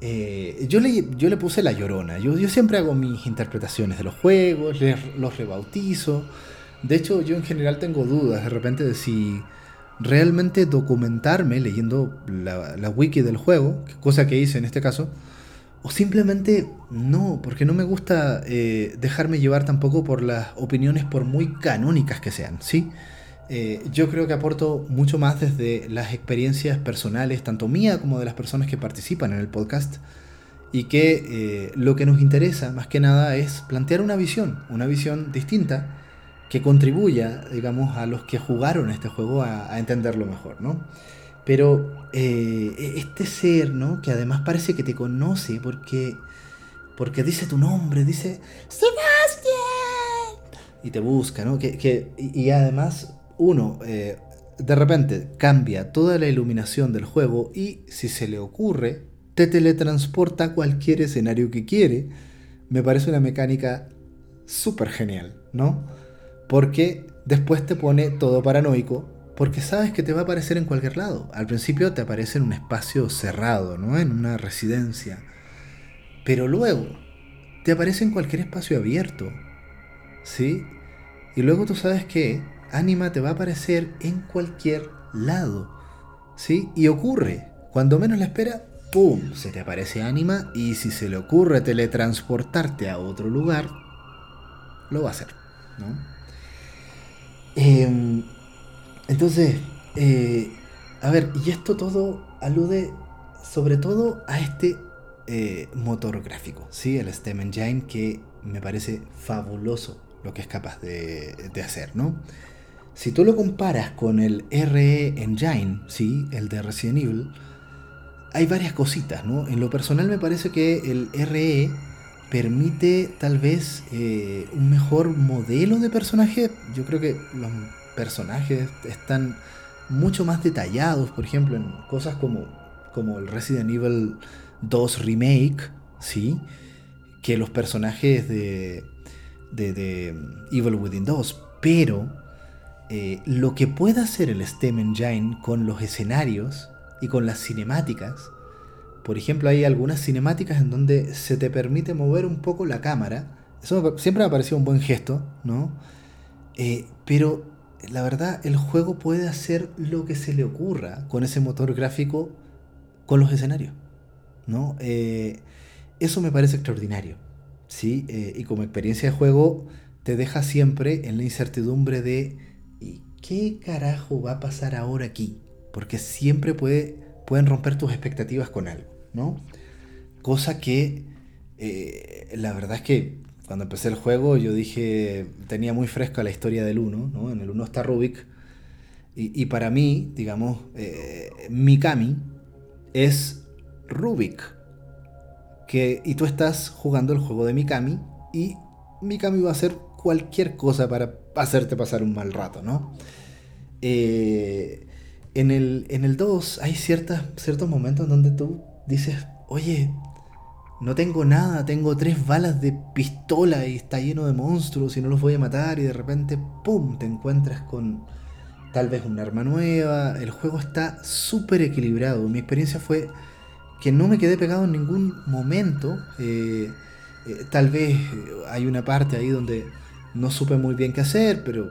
Eh, yo, le, yo le puse la llorona. Yo, yo siempre hago mis interpretaciones de los juegos, los rebautizo. De hecho, yo en general tengo dudas de repente de si realmente documentarme leyendo la, la wiki del juego, cosa que hice en este caso, o simplemente no, porque no me gusta eh, dejarme llevar tampoco por las opiniones por muy canónicas que sean, ¿sí? Eh, yo creo que aporto mucho más desde las experiencias personales, tanto mía como de las personas que participan en el podcast, y que eh, lo que nos interesa más que nada es plantear una visión, una visión distinta que contribuya, digamos, a los que jugaron este juego a, entenderlo mejor, ¿no? Pero eh, este ser, ¿no? Que además parece que te conoce porque, porque dice tu nombre, dice Sebastián y te busca, ¿no? Que, y además uno eh, de repente cambia toda la iluminación del juego y si se le ocurre te teletransporta a cualquier escenario que quiere. Me parece una mecánica súper genial, ¿no? Porque después te pone todo paranoico, porque sabes que te va a aparecer en cualquier lado. Al principio te aparece en un espacio cerrado, ¿no? En una residencia. Pero luego te aparece en cualquier espacio abierto, ¿sí? Y luego tú sabes que Anima te va a aparecer en cualquier lado, ¿sí? Y ocurre, cuando menos la espera, ¡pum! Se te aparece Anima y si se le ocurre teletransportarte a otro lugar, lo va a hacer, ¿no? Em, entonces, eh, a ver, y esto todo alude sobre todo a este eh, motor gráfico, ¿sí? El STEM Engine que me parece fabuloso lo que es capaz de, hacer, ¿no? Si tú lo comparas con el RE Engine, ¿sí? El de Resident Evil, hay varias cositas, ¿no? En lo personal me parece que el RE permite tal vez eh, un mejor modelo de personaje. Yo creo que los personajes están mucho más detallados, por ejemplo, en cosas como, como el Resident Evil 2 Remake, ¿sí? Que los personajes de, de, de Evil Within 2. Pero eh, lo que puede hacer el STEM Engine con los escenarios y con las cinemáticas por ejemplo, hay algunas cinemáticas en donde se te permite mover un poco la cámara. Eso siempre me ha parecido un buen gesto, ¿no? Eh, pero la verdad, el juego puede hacer lo que se le ocurra con ese motor gráfico con los escenarios, ¿no? Eh, eso me parece extraordinario, ¿sí? Eh, y como experiencia de juego te deja siempre en la incertidumbre de ¿y qué carajo va a pasar ahora aquí? Porque siempre puede, pueden romper tus expectativas con algo. ¿no? Cosa que eh, la verdad es que cuando empecé el juego yo dije, tenía muy fresca la historia del 1, ¿no? En el 1 está Rubik. Y, para mí, digamos, eh, Mikami es Rubik. Que, y tú estás jugando el juego de Mikami y Mikami va a hacer cualquier cosa para hacerte pasar un mal rato, ¿no? Eh, en, el, en el 2 hay ciertas, ciertos momentos en donde tú dices, oye, no tengo nada, tengo tres balas de pistola y está lleno de monstruos y no los voy a matar y de repente, ¡pum!, te encuentras con tal vez un arma nueva. El juego está súper equilibrado. Mi experiencia fue que no me quedé pegado en ningún momento. Eh, eh, tal vez hay una parte ahí donde no supe muy bien qué hacer, pero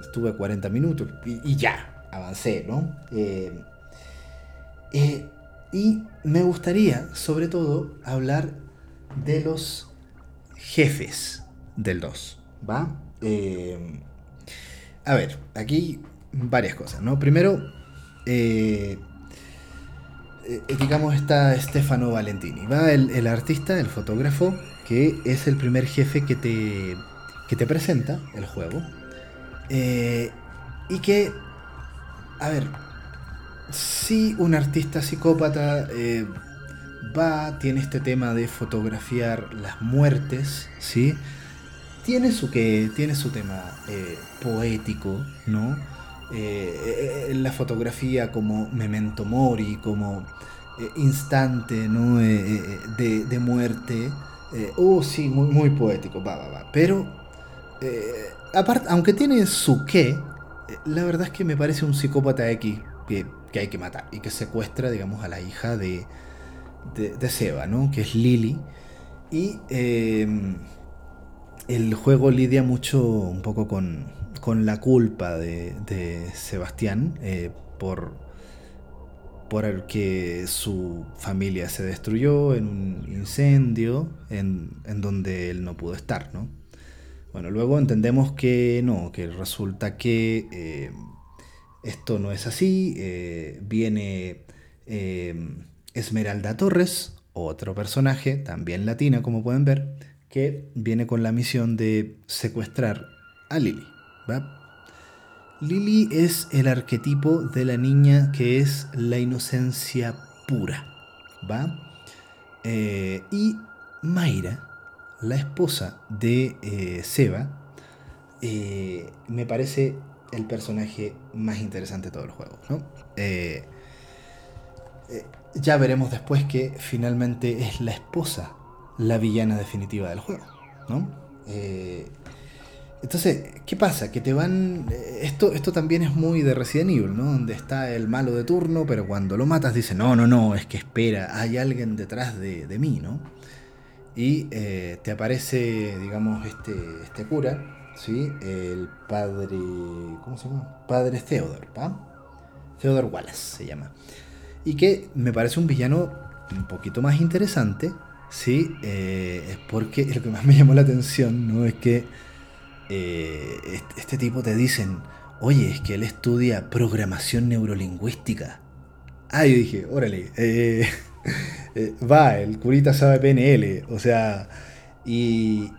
estuve 40 minutos y, ya, avancé, ¿no? Eh, y me gustaría, sobre todo, hablar de los jefes del 2. ¿Va? Eh, a ver, aquí varias cosas, ¿no? Primero, eh, eh, digamos, está Stefano Valentini, ¿va? El, artista, el fotógrafo, que es el primer jefe que te, que te presenta el juego. y que, a ver, si un artista psicópata eh, va, tiene este tema de fotografiar las muertes, ¿sí? Tiene su que, tiene su tema eh, poético, ¿no? Eh, la fotografía como memento mori, como instante, ¿no? De, muerte. oh, sí, muy, muy poético, va, va, va. Pero, aparte, aunque tiene su qué, la verdad es que me parece un psicópata X que que hay que matar y que secuestra, digamos, a la hija de, de, Seba, ¿no? Que es Lily. Y em, el juego lidia mucho un poco con, con la culpa de, de Sebastián eh, por, porque su familia se destruyó en un incendio en, donde él no pudo estar, ¿no? Bueno, luego entendemos que no, que resulta que eh, esto no es así, eh, viene Esmeralda Torres, otro personaje, también latina como pueden ver, que viene con la misión de secuestrar a Lily. Lily es el arquetipo de la niña que es la inocencia pura. ¿va? Eh, y Mayra, la esposa de eh, Seba, eh, me parece el personaje más interesante de todo el juego. ya veremos después que finalmente es la esposa la villana definitiva del juego. ¿no? Entonces, ¿qué pasa? Que te van... Eh, esto, esto también es muy de Resident Evil, ¿no? Donde está el malo de turno, pero cuando lo matas dice, no, no, no, es que espera, hay alguien detrás de, mí, ¿no? Y eh, te aparece, digamos, este, este cura, ¿sí? El padre... ¿Cómo se llama? Padre Theodore, ¿va? Theodore Wallace se llama. Y que me parece un villano un poquito más interesante, ¿sí? Eh, porque lo que más me llamó la atención, ¿no? Es que eh, este tipo te dicen, oye, es que él estudia programación neurolingüística. Ah, yo dije, órale, eh, va, el curita sabe PNL, o sea, y,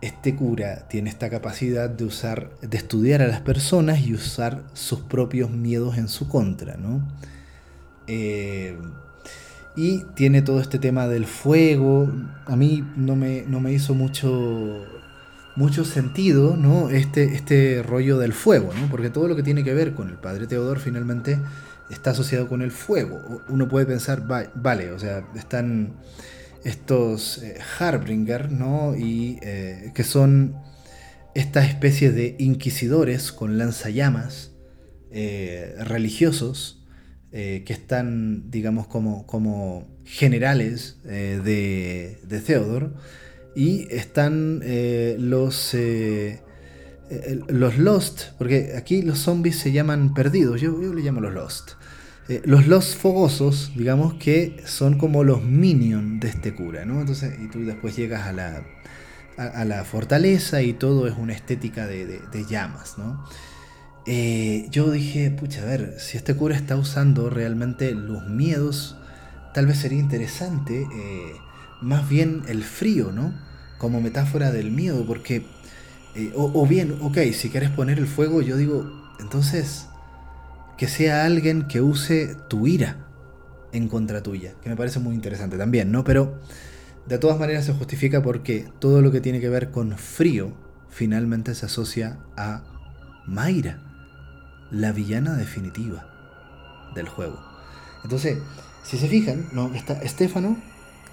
este cura tiene esta capacidad de usar, de estudiar a las personas y usar sus propios miedos en su contra, ¿no? y tiene todo este tema del fuego. A mí no me, no me hizo mucho mucho sentido ¿no? este, este rollo del fuego, ¿no? porque todo lo que tiene que ver con el padre Teodor finalmente está asociado con el fuego. Uno puede pensar, vale, o sea, están estos eh, Harbringer, ¿no? Y eh, que son esta especie de inquisidores con lanzallamas eh, religiosos que están, digamos, como, como generales de, de y están eh, los, eh, eh, los Lost, porque aquí los zombies se llaman perdidos, yo, yo le llamo los Lost. Los Lost fogosos, digamos que son como los minions de este cura, ¿no? Entonces, y tú después llegas a la, a, la fortaleza y todo es una estética de, de, llamas, ¿no? yo dije, pucha, a ver, si este cura está usando realmente los miedos, tal vez sería interesante más bien el frío, ¿no? Como metáfora del miedo, porque... Eh, o, bien, ok, si quieres poner el fuego, yo digo, entonces, que sea alguien que use tu ira en contra tuya, que me parece muy interesante también, ¿no? Pero de todas maneras se justifica porque todo lo que tiene que ver con frío finalmente se asocia a Mayra, la villana definitiva del juego. Entonces, si se fijan, ¿no? está Estefano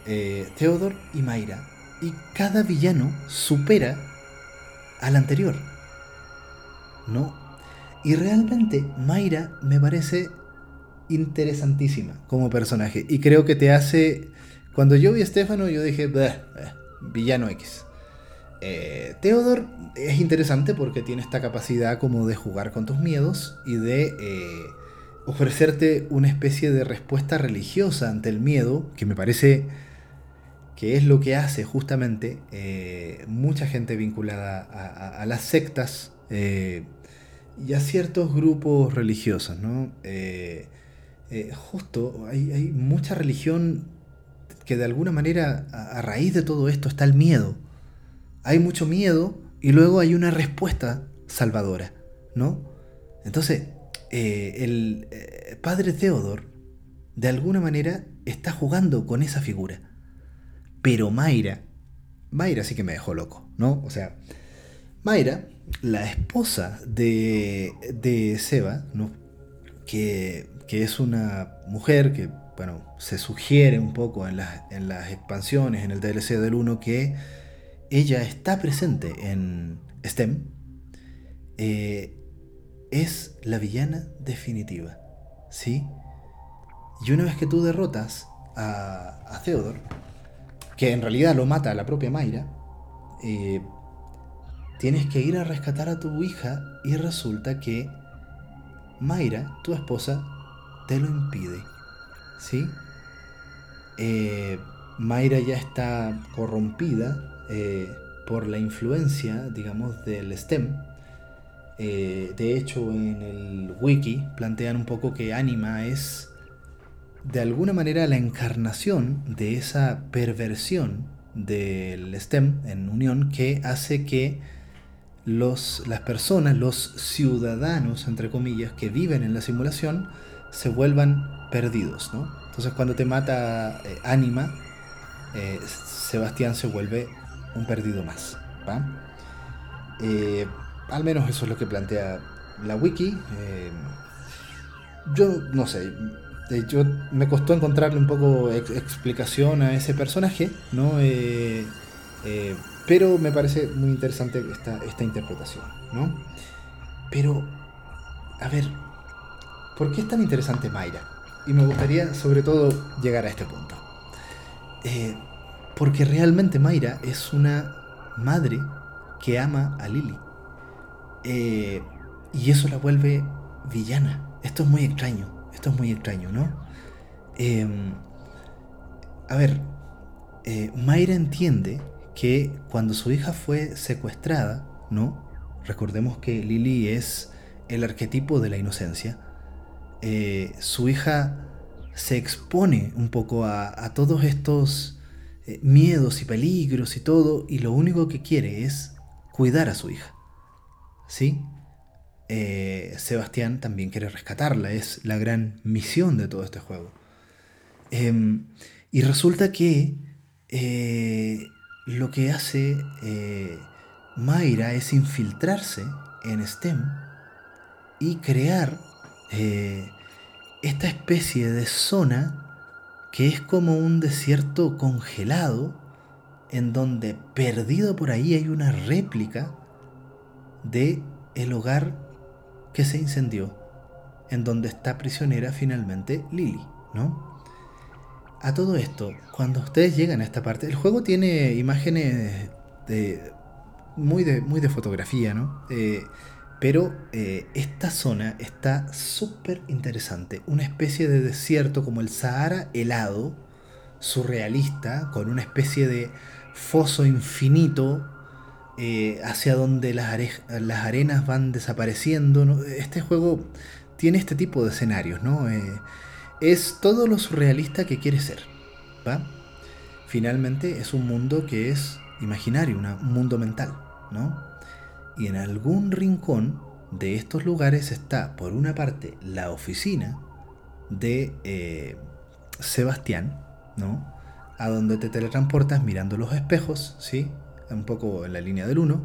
eh, y Mayra. Y cada villano supera al anterior. ¿No? Y realmente Mayra me parece interesantísima como personaje. Y creo que te hace... Cuando yo vi a Stefano yo dije, villano X. Eh, es interesante porque tiene esta capacidad como de jugar con tus miedos y de eh, ofrecerte una especie de respuesta religiosa ante el miedo, que me parece que es lo que hace justamente eh, mucha gente vinculada a, las sectas eh, y a ciertos grupos religiosos. ¿no? Eh, justo hay, mucha religión que de alguna manera a, raíz de todo esto está el miedo. Hay mucho miedo y luego hay una respuesta salvadora. ¿no? Entonces, el padre Theodor de alguna manera está jugando con esa figura. Pero Mayra, Mayra sí que me dejó loco, ¿no? O sea, Mayra, la esposa de, de Seba, ¿no? Que, es una mujer que, bueno, se sugiere un poco en las, en las expansiones, en el DLC del 1, que ella está presente en STEM, eh, es la villana definitiva, ¿sí? Y una vez que tú derrotas a, a Theodore, que en realidad lo mata a la propia Mayra, eh, tienes que ir a rescatar a tu hija y resulta que Mayra, tu esposa, te lo impide. ¿Sí? Eh, Mayra ya está corrompida eh, por la influencia, digamos, del STEM. Eh, de hecho, en el wiki plantean un poco que Anima es de alguna manera la encarnación de esa perversión del STEM en unión que hace que los, las personas, los ciudadanos, entre comillas, que viven en la simulación, se vuelvan perdidos. ¿no? Entonces cuando te mata eh, Anima, eh, Sebastián se vuelve un perdido más. Eh, al menos eso es lo que plantea la wiki. yo no sé, yo me costó encontrarle un poco explicación a ese personaje, ¿no? Pero me parece muy interesante esta, esta interpretación, ¿no? Pero, a ver, ¿por qué es tan interesante Mayra? Y me gustaría sobre todo llegar a este punto. Eh, porque realmente Mayra es una madre que ama a Lily. Eh, y eso la vuelve villana. Esto es muy extraño. Esto es muy extraño, ¿no? Em, a ver, eh, Mayra entiende que cuando su hija fue secuestrada, ¿no? Recordemos que Lily es el arquetipo de la inocencia. Eh, su hija se expone un poco a, todos estos eh, miedos y peligros y todo, y lo único que quiere es cuidar a su hija. ¿Sí? Eh, Sebastián también quiere rescatarla, es la gran misión de todo este juego. Em, y resulta que lo que hace eh, Mayra es infiltrarse en STEM y crear eh, esta especie de zona que es como un desierto congelado en donde perdido por ahí hay una réplica de el hogar que se incendió en donde está prisionera finalmente Lily, ¿no? A todo esto, cuando ustedes llegan a esta parte, el juego tiene imágenes de, muy, de, muy de fotografía, ¿no? Eh, pero eh, esta zona está súper interesante. Una especie de desierto como el Sahara helado, surrealista, con una especie de foso infinito eh, hacia donde las, las, arenas van desapareciendo. Este juego tiene este tipo de escenarios, ¿no? Es todo lo surrealista que quiere ser. ¿va? Finalmente es un mundo que es imaginario, un mundo mental, ¿no? Y en algún rincón de estos lugares está, por una parte, la oficina de eh, Sebastián, ¿no? A donde te teletransportas mirando los espejos, ¿sí? Un poco en la línea del 1.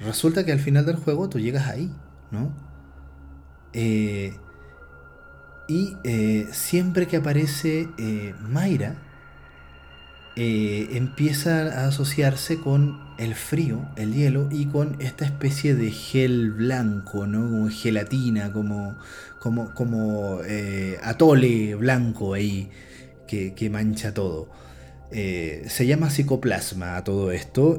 Resulta que al final del juego tú llegas ahí, ¿no? Eh, y eh, siempre que aparece eh, Mayra, eh, empieza a asociarse con el frío, el hielo, y con esta especie de gel blanco, ¿no? Como gelatina, como, como, como atole blanco ahí que, que mancha todo. se llama psicoplasma a todo esto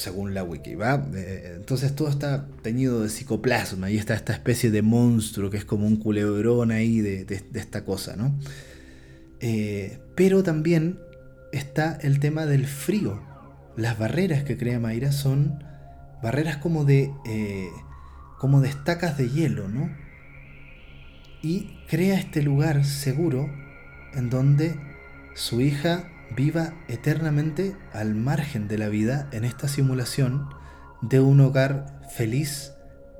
según la wiki, ¿va? Eh, entonces todo está teñido de psicoplasma y está esta especie de monstruo que es como un culebrón ahí de, esta cosa, ¿no? Eh, pero también está el tema del frío. Las barreras que crea Mayra son barreras como de, eh, como de estacas de hielo, ¿no? Y crea este lugar seguro en donde su hija viva eternamente al margen de la vida en esta simulación de un hogar feliz,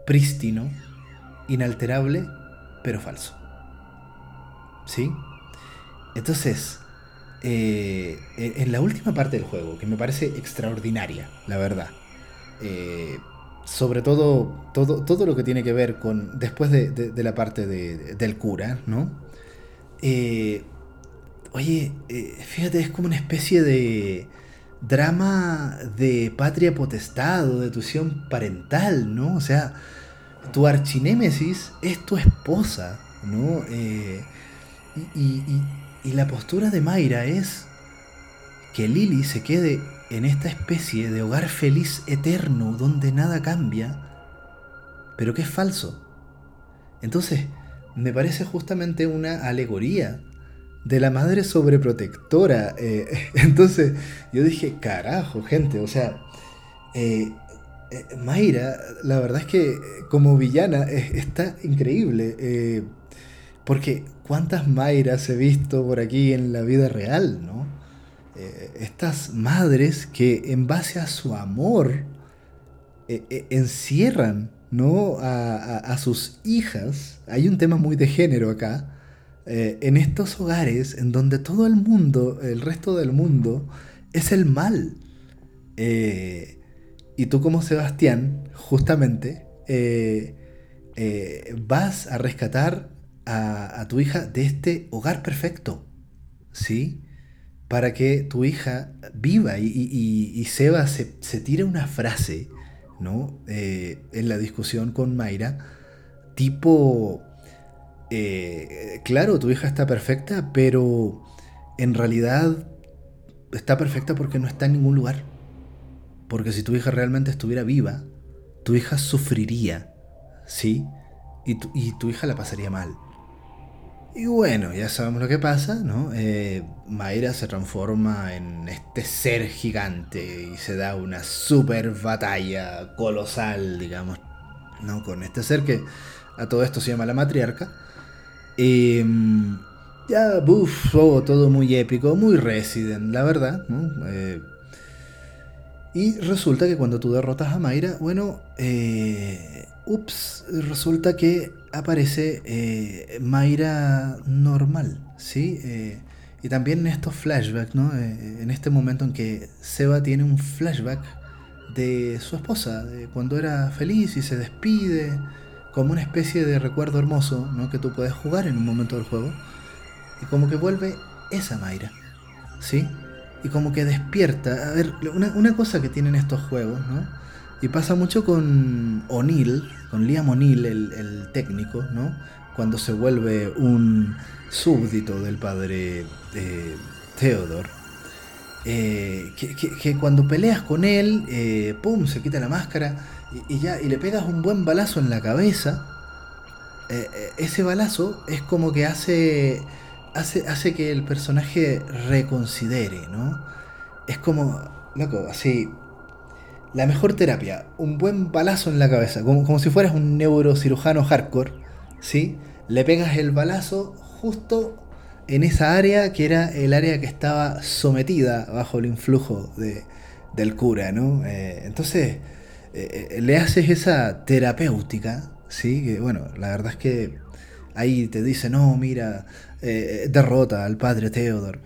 prístino, inalterable, pero falso. ¿Sí? Entonces, eh, en la última parte del juego, que me parece extraordinaria, la verdad, eh, sobre todo, todo todo lo que tiene que ver con, después de, la parte del cura, ¿no? Eh, Oye, eh, fíjate, es como una especie de drama de patria potestad o de tuición parental, ¿no? O sea, tu archinémesis es tu esposa, ¿no? Eh, y, la postura de Mayra es que Lily se quede en esta especie de hogar feliz eterno donde nada cambia, pero que es falso. Entonces, me parece justamente una alegoría de la madre sobreprotectora. Eh, entonces yo dije, carajo, gente, o sea, eh, eh, Mayra, la verdad es que como villana está increíble. porque cuántas Mayras he visto por aquí en la vida real, ¿no? estas madres que en base a su amor encierran ¿no? A, sus hijas. Hay un tema muy de género acá. Eh, en estos hogares en donde todo el mundo, el resto del mundo, es el mal. Eh, y tú como Sebastián, justamente, eh, vas a rescatar a, tu hija de este hogar perfecto. ¿Sí? Para que tu hija viva y, y, Seba se, se una frase ¿no? En la discusión con Mayra, tipo, eh, claro, tu hija está perfecta, pero en realidad está perfecta porque no está en ningún lugar. Porque si tu hija realmente estuviera viva, tu hija sufriría, ¿sí? Y tu, y tu hija la pasaría mal. Y bueno, ya sabemos lo que pasa, ¿no? Eh, Mayra se transforma en este ser gigante y se da una super batalla colosal, digamos, ¿no? Con este ser que a todo esto se llama la matriarca. Y ya, buf, todo muy épico, muy Resident, la verdad. Eh, y resulta que cuando tú derrotas a Mayra, bueno, eh, ups, resulta que aparece eh, Mayra normal, ¿sí? Eh, y también en estos flashbacks, ¿no? Eh, en este momento en que Seba tiene un flashback de su esposa, de cuando era feliz y se despide, como una especie de recuerdo hermoso, ¿no? Que tú puedes jugar en un momento del juego. Y como que vuelve esa Mayra, ¿sí? Y como que despierta. A ver, una, una cosa que tienen estos juegos, ¿no? Y pasa mucho con O'Neill, con Liam O'Neill, el, técnico, ¿no? Cuando se vuelve un súbdito del padre de Theodore. Eh, que, cuando peleas con él, eh, ¡pum! se quita la máscara y, ya, y le pegas un buen balazo en la cabeza. Eh, ese balazo es como que hace, hace, hace que el personaje reconsidere, ¿no? Es como, loco, así, la mejor terapia, un buen balazo en la cabeza, como, como si fueras un neurocirujano hardcore, ¿sí? Le pegas el balazo justo en esa área que era el área que estaba sometida bajo el influjo de, del cura, ¿no? Eh, entonces, eh, eh, le haces esa terapéutica, ¿sí? Que bueno, la verdad es que ahí te dice, no, mira, derrota al padre Theodore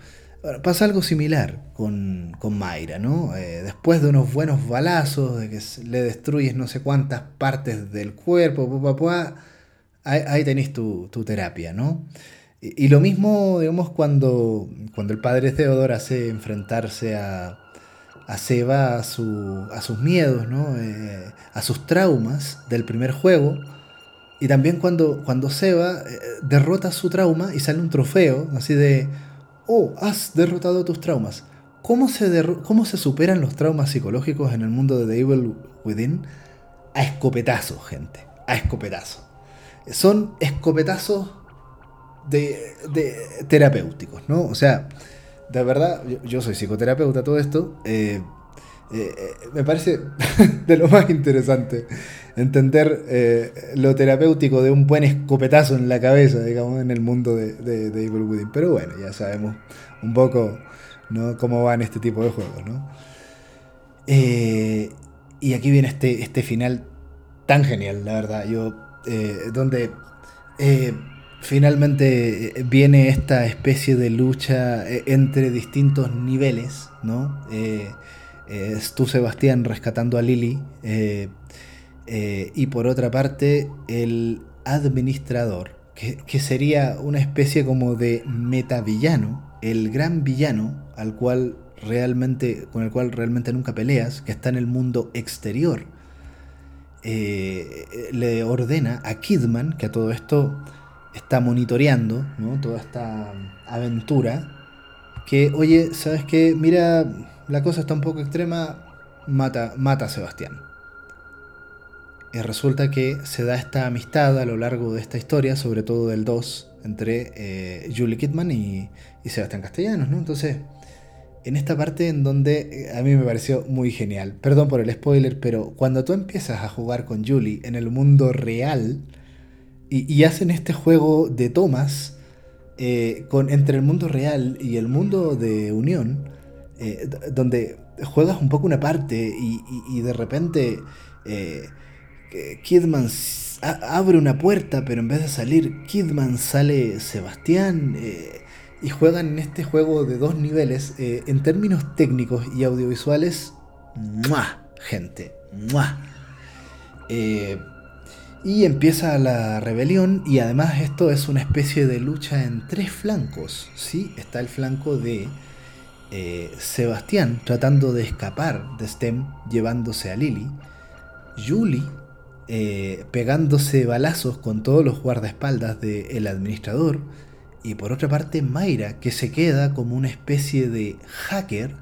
pasa algo similar con, con Mayra, ¿no? Eh, después de unos buenos balazos, de que le destruyes no sé cuántas partes del cuerpo, ahí, tenéis tu, terapia, ¿no? Y, lo mismo, digamos, cuando, cuando el padre Theodore hace enfrentarse a, a Seba a, su, a sus miedos, ¿no? Eh, a sus traumas del primer juego. Y también cuando, cuando Seba eh, derrota su trauma y sale un trofeo, así de oh, has derrotado tus traumas. ¿Cómo se, ¿Cómo se superan los traumas psicológicos en el mundo de The Evil Within? A escopetazos, gente. A escopetazos. Son escopetazos de, terapéuticos, ¿no? O sea, de verdad, yo, soy psicoterapeuta, todo esto. Eh, eh, eh, me parece de lo más interesante entender lo terapéutico de un buen escopetazo en la cabeza, digamos, en el mundo de, de, Evil Within. Pero bueno, ya sabemos un poco ¿no? cómo van este tipo de juegos, ¿no? y aquí viene este, este final tan genial, la verdad. Yo, donde finalmente viene esta especie de lucha entre distintos niveles, ¿no? es tú Sebastián rescatando a Lily eh, eh, y por otra parte el administrador que, sería una especie como de metavillano el gran villano al cual realmente con el cual realmente nunca peleas que está en el mundo exterior eh, le ordena a Kidman que a todo esto está monitoreando toda esta aventura que oye sabes qué mira la cosa está un poco extrema, mata, mata a Sebastián. resulta que se da esta amistad a lo largo de esta historia, sobre todo del 2, entre eh, Julie Kidman y, y, Sebastián Castellanos, ¿no? Entonces, en esta parte en donde eh, a mí me pareció muy genial, perdón por el spoiler, pero cuando tú empiezas a jugar con Julie en el mundo real y, hacen este juego de tomas eh, con, entre el mundo real y el mundo de Unión, donde juegas un poco una parte y, de repente Kidman abre una puerta, pero en vez de salir Kidman sale Sebastián. Eh, y juegan en este juego de dos niveles. Eh, en términos técnicos y audiovisuales, ¡mua! gente. ¡mua! Eh, y empieza la rebelión y además esto es una especie de lucha en tres flancos. ¿sí? Está el flanco de Sebastián tratando de escapar de Stem llevándose a Lily. Julie eh, pegándose balazos con todos los guardaespaldas del administrador. Y por otra parte, Mayra, que se queda como una especie de hacker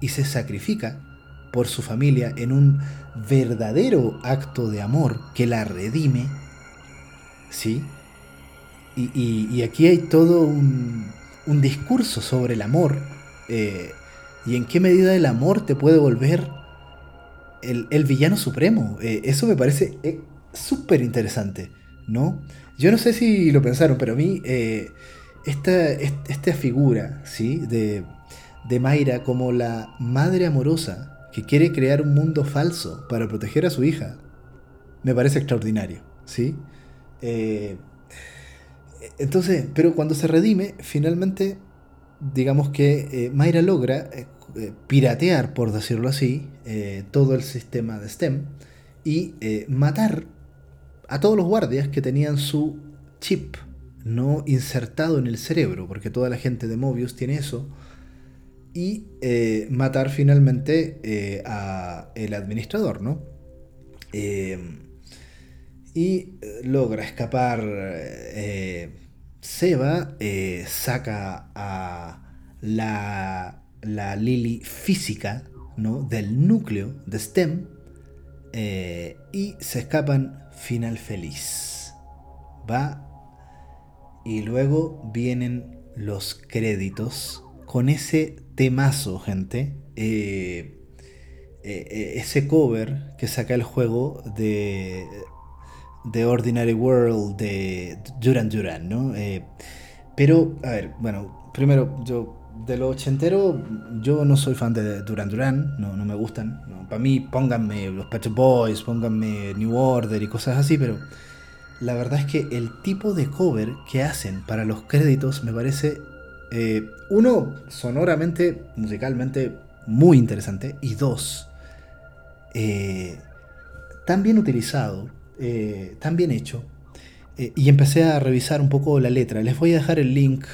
y se sacrifica por su familia en un verdadero acto de amor que la redime. ¿Sí? Y, aquí hay todo un, discurso sobre el amor eh, y en qué medida el amor te puede volver el, villano supremo. Eh, eso me parece eh, súper interesante, ¿no? Yo no sé si lo pensaron, pero a mí eh, esta, esta, figura, ¿sí? De, de Mayra como la madre amorosa que quiere crear un mundo falso para proteger a su hija, me parece extraordinario, ¿sí? entonces, pero cuando se redime, finalmente, digamos que Mayra logra eh, piratear, por decirlo así, eh, todo el sistema de STEM y eh, matar a todos los guardias que tenían su chip no insertado en el cerebro, porque toda la gente de Mobius tiene eso, y matar finalmente a el administrador, ¿no? y logra escapar Seba, saca a la la Lily física ¿no? del núcleo de STEM eh, y se escapan final feliz. Va y luego vienen los créditos con ese temazo, gente. Eh, eh, ese cover que saca el juego de The Ordinary World de Duran Duran, ¿no? pero, a ver, bueno, primero yo de los ochenteros, yo no soy fan de Duran Duran, no, no me gustan. Para mí, pónganme los Pet Boys, pónganme New Order y cosas así, pero la verdad es que el tipo de cover que hacen para los créditos me parece, eh, uno, sonoramente, musicalmente, muy interesante, y dos, eh, tan bien utilizado, eh, tan bien hecho. y empecé a revisar un poco la letra. Les voy a dejar el link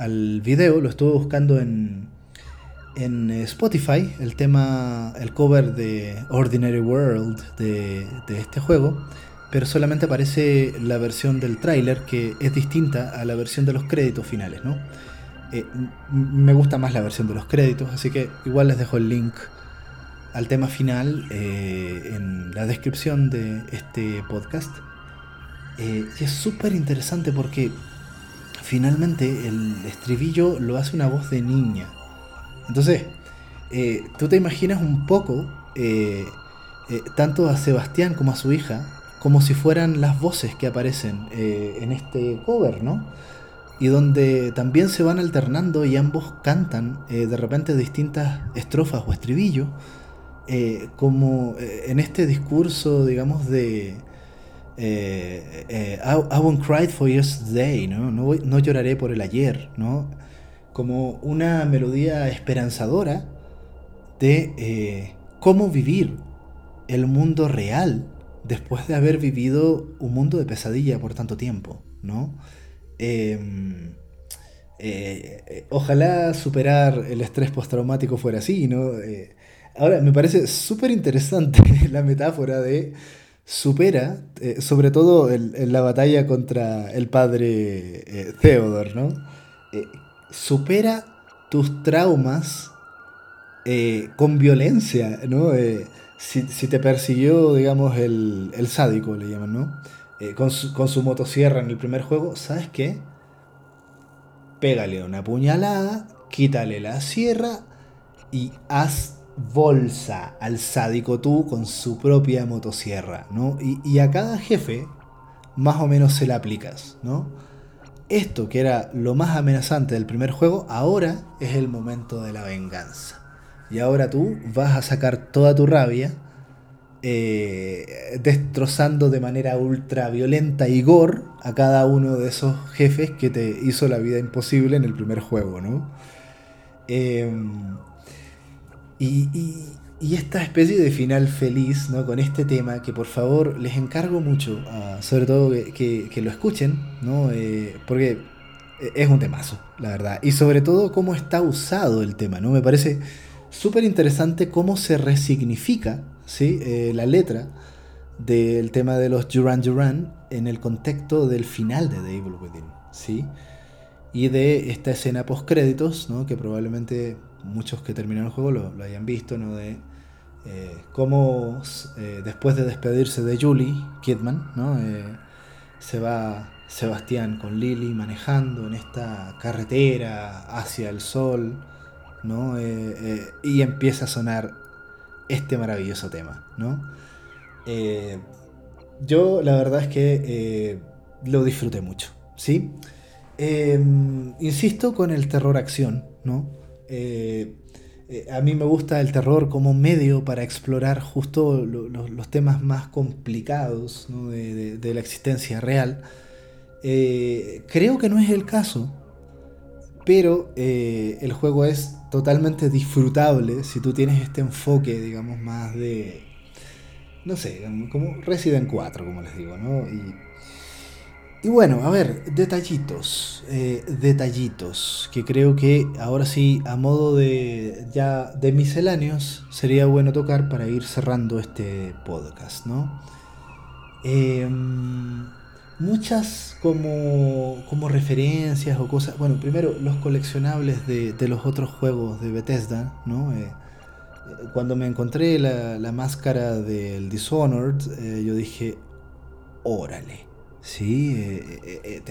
al video, lo estuve buscando en, en Spotify, el tema, el cover de Ordinary World de, este juego, pero solamente aparece la versión del tráiler que es distinta a la versión de los créditos finales, ¿no? Eh, me gusta más la versión de los créditos, así que igual les dejo el link al tema final eh, en la descripción de este podcast. y es súper interesante porque finalmente el estribillo lo hace una voz de niña. Entonces, eh, tú te imaginas un poco eh, eh, tanto a Sebastián como a su hija como si fueran las voces que aparecen en este cover, ¿no? Y donde también se van alternando y ambos cantan de repente distintas estrofas o estribillos, como en este discurso, digamos, de, eh, eh, I, won't cry for yesterday, ¿no? No, lloraré por el ayer, ¿no? Como una melodía esperanzadora de eh, cómo vivir el mundo real después de haber vivido un mundo de pesadilla por tanto tiempo, ¿no? Em, ojalá superar el estrés postraumático fuera así, ¿no? ahora, me parece súper interesante la metáfora de supera, eh, sobre todo en, la batalla contra el padre eh, Theodore, ¿no? Eh, supera tus traumas con violencia, ¿no? Si, te persiguió, digamos, el, el sádico, le llaman, ¿no? Eh, con, su, con su motosierra en el primer juego, ¿sabes qué? Pégale una puñalada, quítale la sierra y haz bolsa al sádico tú con su propia motosierra, ¿no? Y, y, a cada jefe más o menos se la aplicas, ¿no? Esto que era lo más amenazante del primer juego, ahora es el momento de la venganza. Y ahora tú vas a sacar toda tu rabia, eh, destrozando de manera ultra violenta y gore a cada uno de esos jefes que te hizo la vida imposible en el primer juego, ¿no? Em, y, esta especie de final feliz, ¿no? Con este tema, que por favor les encargo mucho, sobre todo que, lo escuchen, ¿no? Eh, porque es un temazo, la verdad. Y sobre todo cómo está usado el tema, ¿no? Me parece súper interesante cómo se resignifica ¿sí? Eh, la letra del tema de los Duran Duran en el contexto del final de The Evil Within. ¿sí? Y de esta escena post créditos, ¿no? que probablemente muchos que terminaron el juego lo, hayan visto, ¿no? de eh, cómo eh, después de despedirse de Julie Kidman, ¿no? se va Sebastián con Lily manejando en esta carretera hacia el sol ¿no? Eh, eh, y empieza a sonar este maravilloso tema, ¿no? Eh, yo la verdad es que lo disfruté mucho, ¿sí? insisto con el terror acción, ¿no? a mí me gusta el terror como medio para explorar justo los temas más complicados de, de, la existencia real. creo que no es el caso, pero el juego es totalmente disfrutable si tú tienes este enfoque, digamos, más de, no sé, como Resident 4, como les digo, ¿no? Y, bueno, a ver, detallitos, eh, detallitos, que creo que ahora sí, a modo de ya de misceláneos, sería bueno tocar para ir cerrando este podcast, ¿no? Eh, muchas como, como referencias o cosas. Bueno, primero los coleccionables de, los otros juegos de Bethesda, ¿no? Eh, cuando me encontré la, máscara del Dishonored, eh, yo dije, órale. Sí, eh,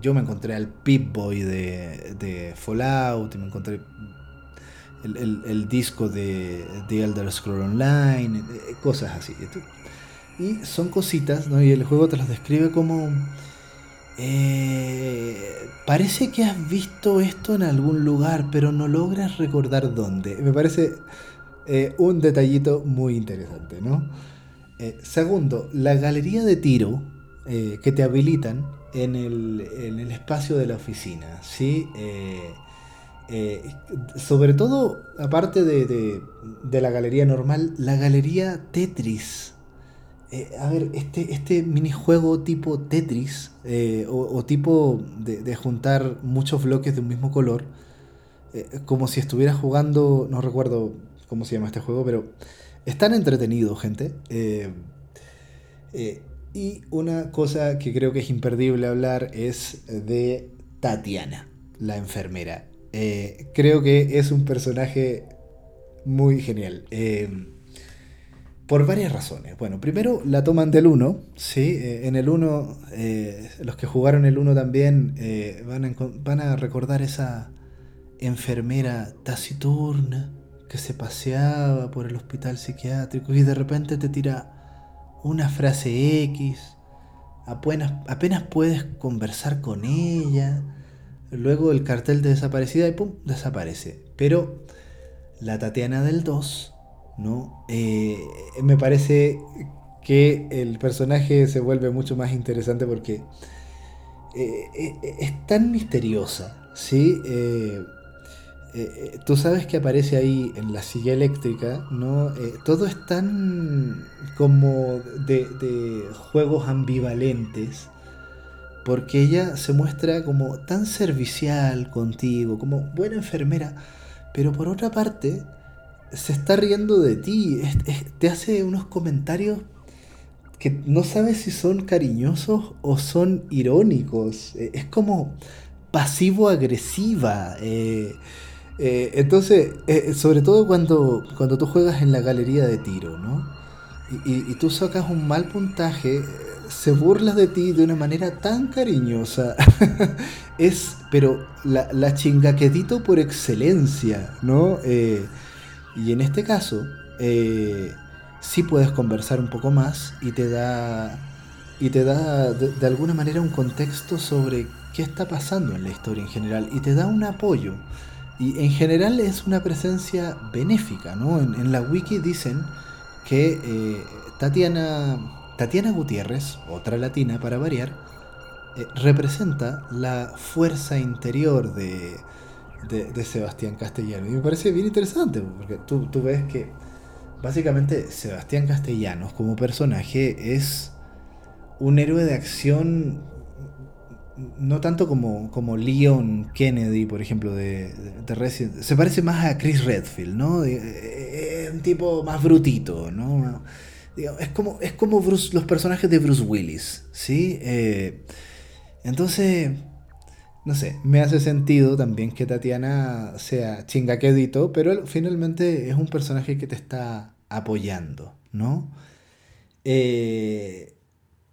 yo me encontré al Pip-Boy de, de, Fallout, y me encontré el, disco de, The Elder Scroll Online, cosas así. Y son cositas, ¿no? Y el juego te las describe como... Eh, parece que has visto esto en algún lugar, pero no logras recordar dónde. Me parece eh, un detallito muy interesante, ¿no? Eh, segundo, la galería de tiro que te habilitan en el, en el, espacio de la oficina, ¿sí? sobre todo, aparte de, de la galería normal, la galería Tetris eh, a ver, este, este minijuego tipo Tetris eh, o, tipo de, juntar muchos bloques de un mismo color, eh, como si estuviera jugando, no recuerdo cómo se llama este juego, pero es tan entretenido, gente. y una cosa que creo que es imperdible hablar es de Tatiana, la enfermera. creo que es un personaje muy genial. Por varias razones. Bueno, primero la toman del 1, ¿sí? Eh, en el 1, eh, los que jugaron el 1 también eh, van, a, a, recordar esa enfermera taciturna que se paseaba por el hospital psiquiátrico y de repente te tira una frase X, apenas, apenas puedes conversar con ella, luego el cartel de desaparecida y ¡pum! desaparece. Pero la Tatiana del 2 ¿no? Eh, me parece que el personaje se vuelve mucho más interesante porque eh, eh, es tan misteriosa, ¿sí? tú sabes que aparece ahí en la silla eléctrica, ¿no? todo es tan como de, de, juegos ambivalentes, porque ella se muestra como tan servicial contigo, como buena enfermera, pero por otra parte se está riendo de ti, te hace unos comentarios que no sabes si son cariñosos o son irónicos. E, es como pasivo-agresiva. Eh, Eh, entonces, eh, sobre todo cuando, cuando tú juegas en la galería de tiro, ¿no? Y, tú sacas un mal puntaje, se burla de ti de una manera tan cariñosa. es, pero la, la chingaquedito por excelencia, ¿no? Eh, y en este caso, sí puedes conversar un poco más y te da y te da de, alguna manera un contexto sobre qué está pasando en la historia en general y te da un apoyo. Y en general es una presencia benéfica, ¿no? En, la wiki dicen que eh, Tatiana, Tatiana Gutiérrez, otra latina para variar, eh, representa la fuerza interior de, de, Sebastián Castellano. Y me parece bien interesante, porque tú, tú ves que básicamente Sebastián Castellanos como personaje es un héroe de acción no tanto como, como Leon Kennedy, por ejemplo, de, de, Resident Se parece más a Chris Redfield, ¿no? Es eh, eh, un tipo más brutito, ¿no? Es como, es como los personajes de Bruce Willis, ¿sí? Eh, entonces, no sé, me hace sentido también que Tatiana sea chingaquedito, pero finalmente es un personaje que te está apoyando, ¿no?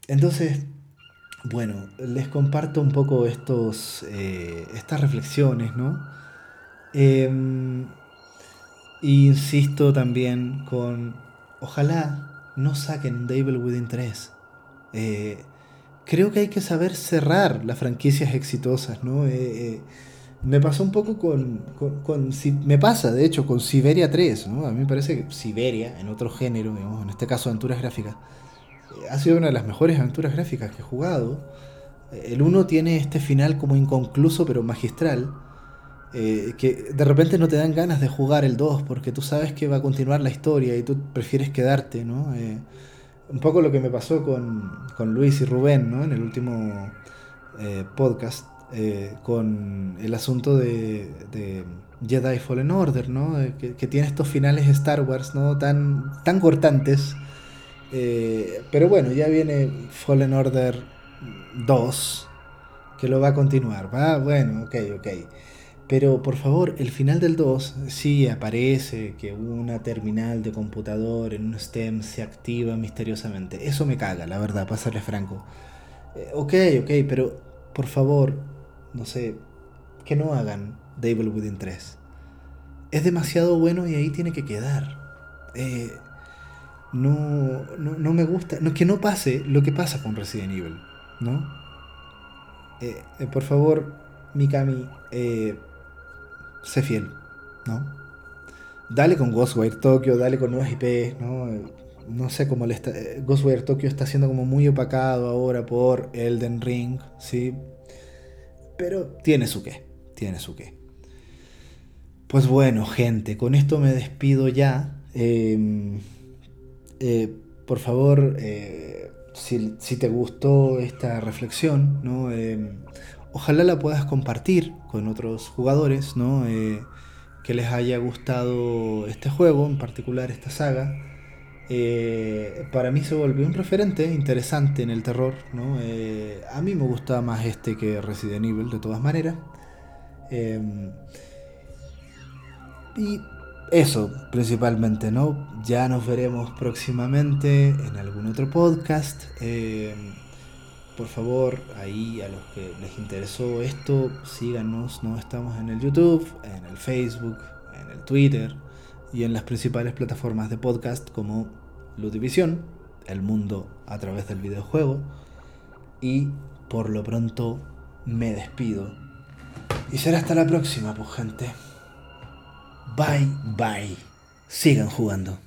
entonces, bueno, les comparto un poco estos, eh, estas reflexiones, ¿no? Em, insisto también con, ojalá no saquen Devil Within 3. Eh, creo que hay que saber cerrar las franquicias exitosas, ¿no? Eh, me pasó un poco con, con, Me pasa, de hecho, con Siberia 3, ¿no? A mí me parece que Siberia, en otro género, digamos, en este caso aventuras gráficas, ha sido una de las mejores aventuras gráficas que he jugado. El 1 tiene este final como inconcluso pero magistral. Eh, que de repente no te dan ganas de jugar el 2 porque tú sabes que va a continuar la historia y tú prefieres quedarte, ¿no? Eh, un poco lo que me pasó con, con Luis y Rubén, ¿no? En el último eh, podcast, con el asunto de, de, Jedi Fallen Order, ¿no? Que, que, tiene estos finales Star Wars, ¿no? Tan, tan cortantes eh, pero bueno, ya viene Fallen Order 2, que lo va a continuar. ¿va? Bueno, ok, ok. Pero por favor, el final del 2 sí aparece que una terminal de computador en un STEM se activa misteriosamente. Eso me caga, la verdad, para serle franco. Eh, ok, ok, pero por favor, no sé, que no hagan Devil Within 3. Es demasiado bueno y ahí tiene que quedar. Eh, no, no, me gusta, no, que no pase lo que pasa con Resident Evil, ¿no? Eh, eh, por favor, Mikami, eh, sé fiel, ¿no? Dale con Ghostwire Tokyo, dale con nuevas IP, ¿no? No sé cómo le está. Ghostwire Tokyo está siendo como muy opacado ahora por Elden Ring, ¿sí? Pero tiene su qué, tiene su qué. Pues bueno, gente, con esto me despido ya. Eh, eh, por favor, eh, si, te gustó esta reflexión, ¿no? Eh, ojalá la puedas compartir con otros jugadores, ¿no? que les haya gustado este juego, en particular esta saga. para mí se volvió un referente interesante en el terror. ¿no? a mí me gustaba más este que Resident Evil, de todas maneras. y eso principalmente, ¿no? Ya nos veremos próximamente en algún otro podcast. Por favor, ahí a los que les interesó esto, síganos, ¿no? Estamos en el YouTube, en el Facebook, en el Twitter y en las principales plataformas de podcast como Ludivisión, el mundo a través del videojuego. Y por lo pronto me despido. Y será hasta la próxima, pues gente. Bye, bye. Sigan jugando.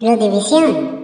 La división.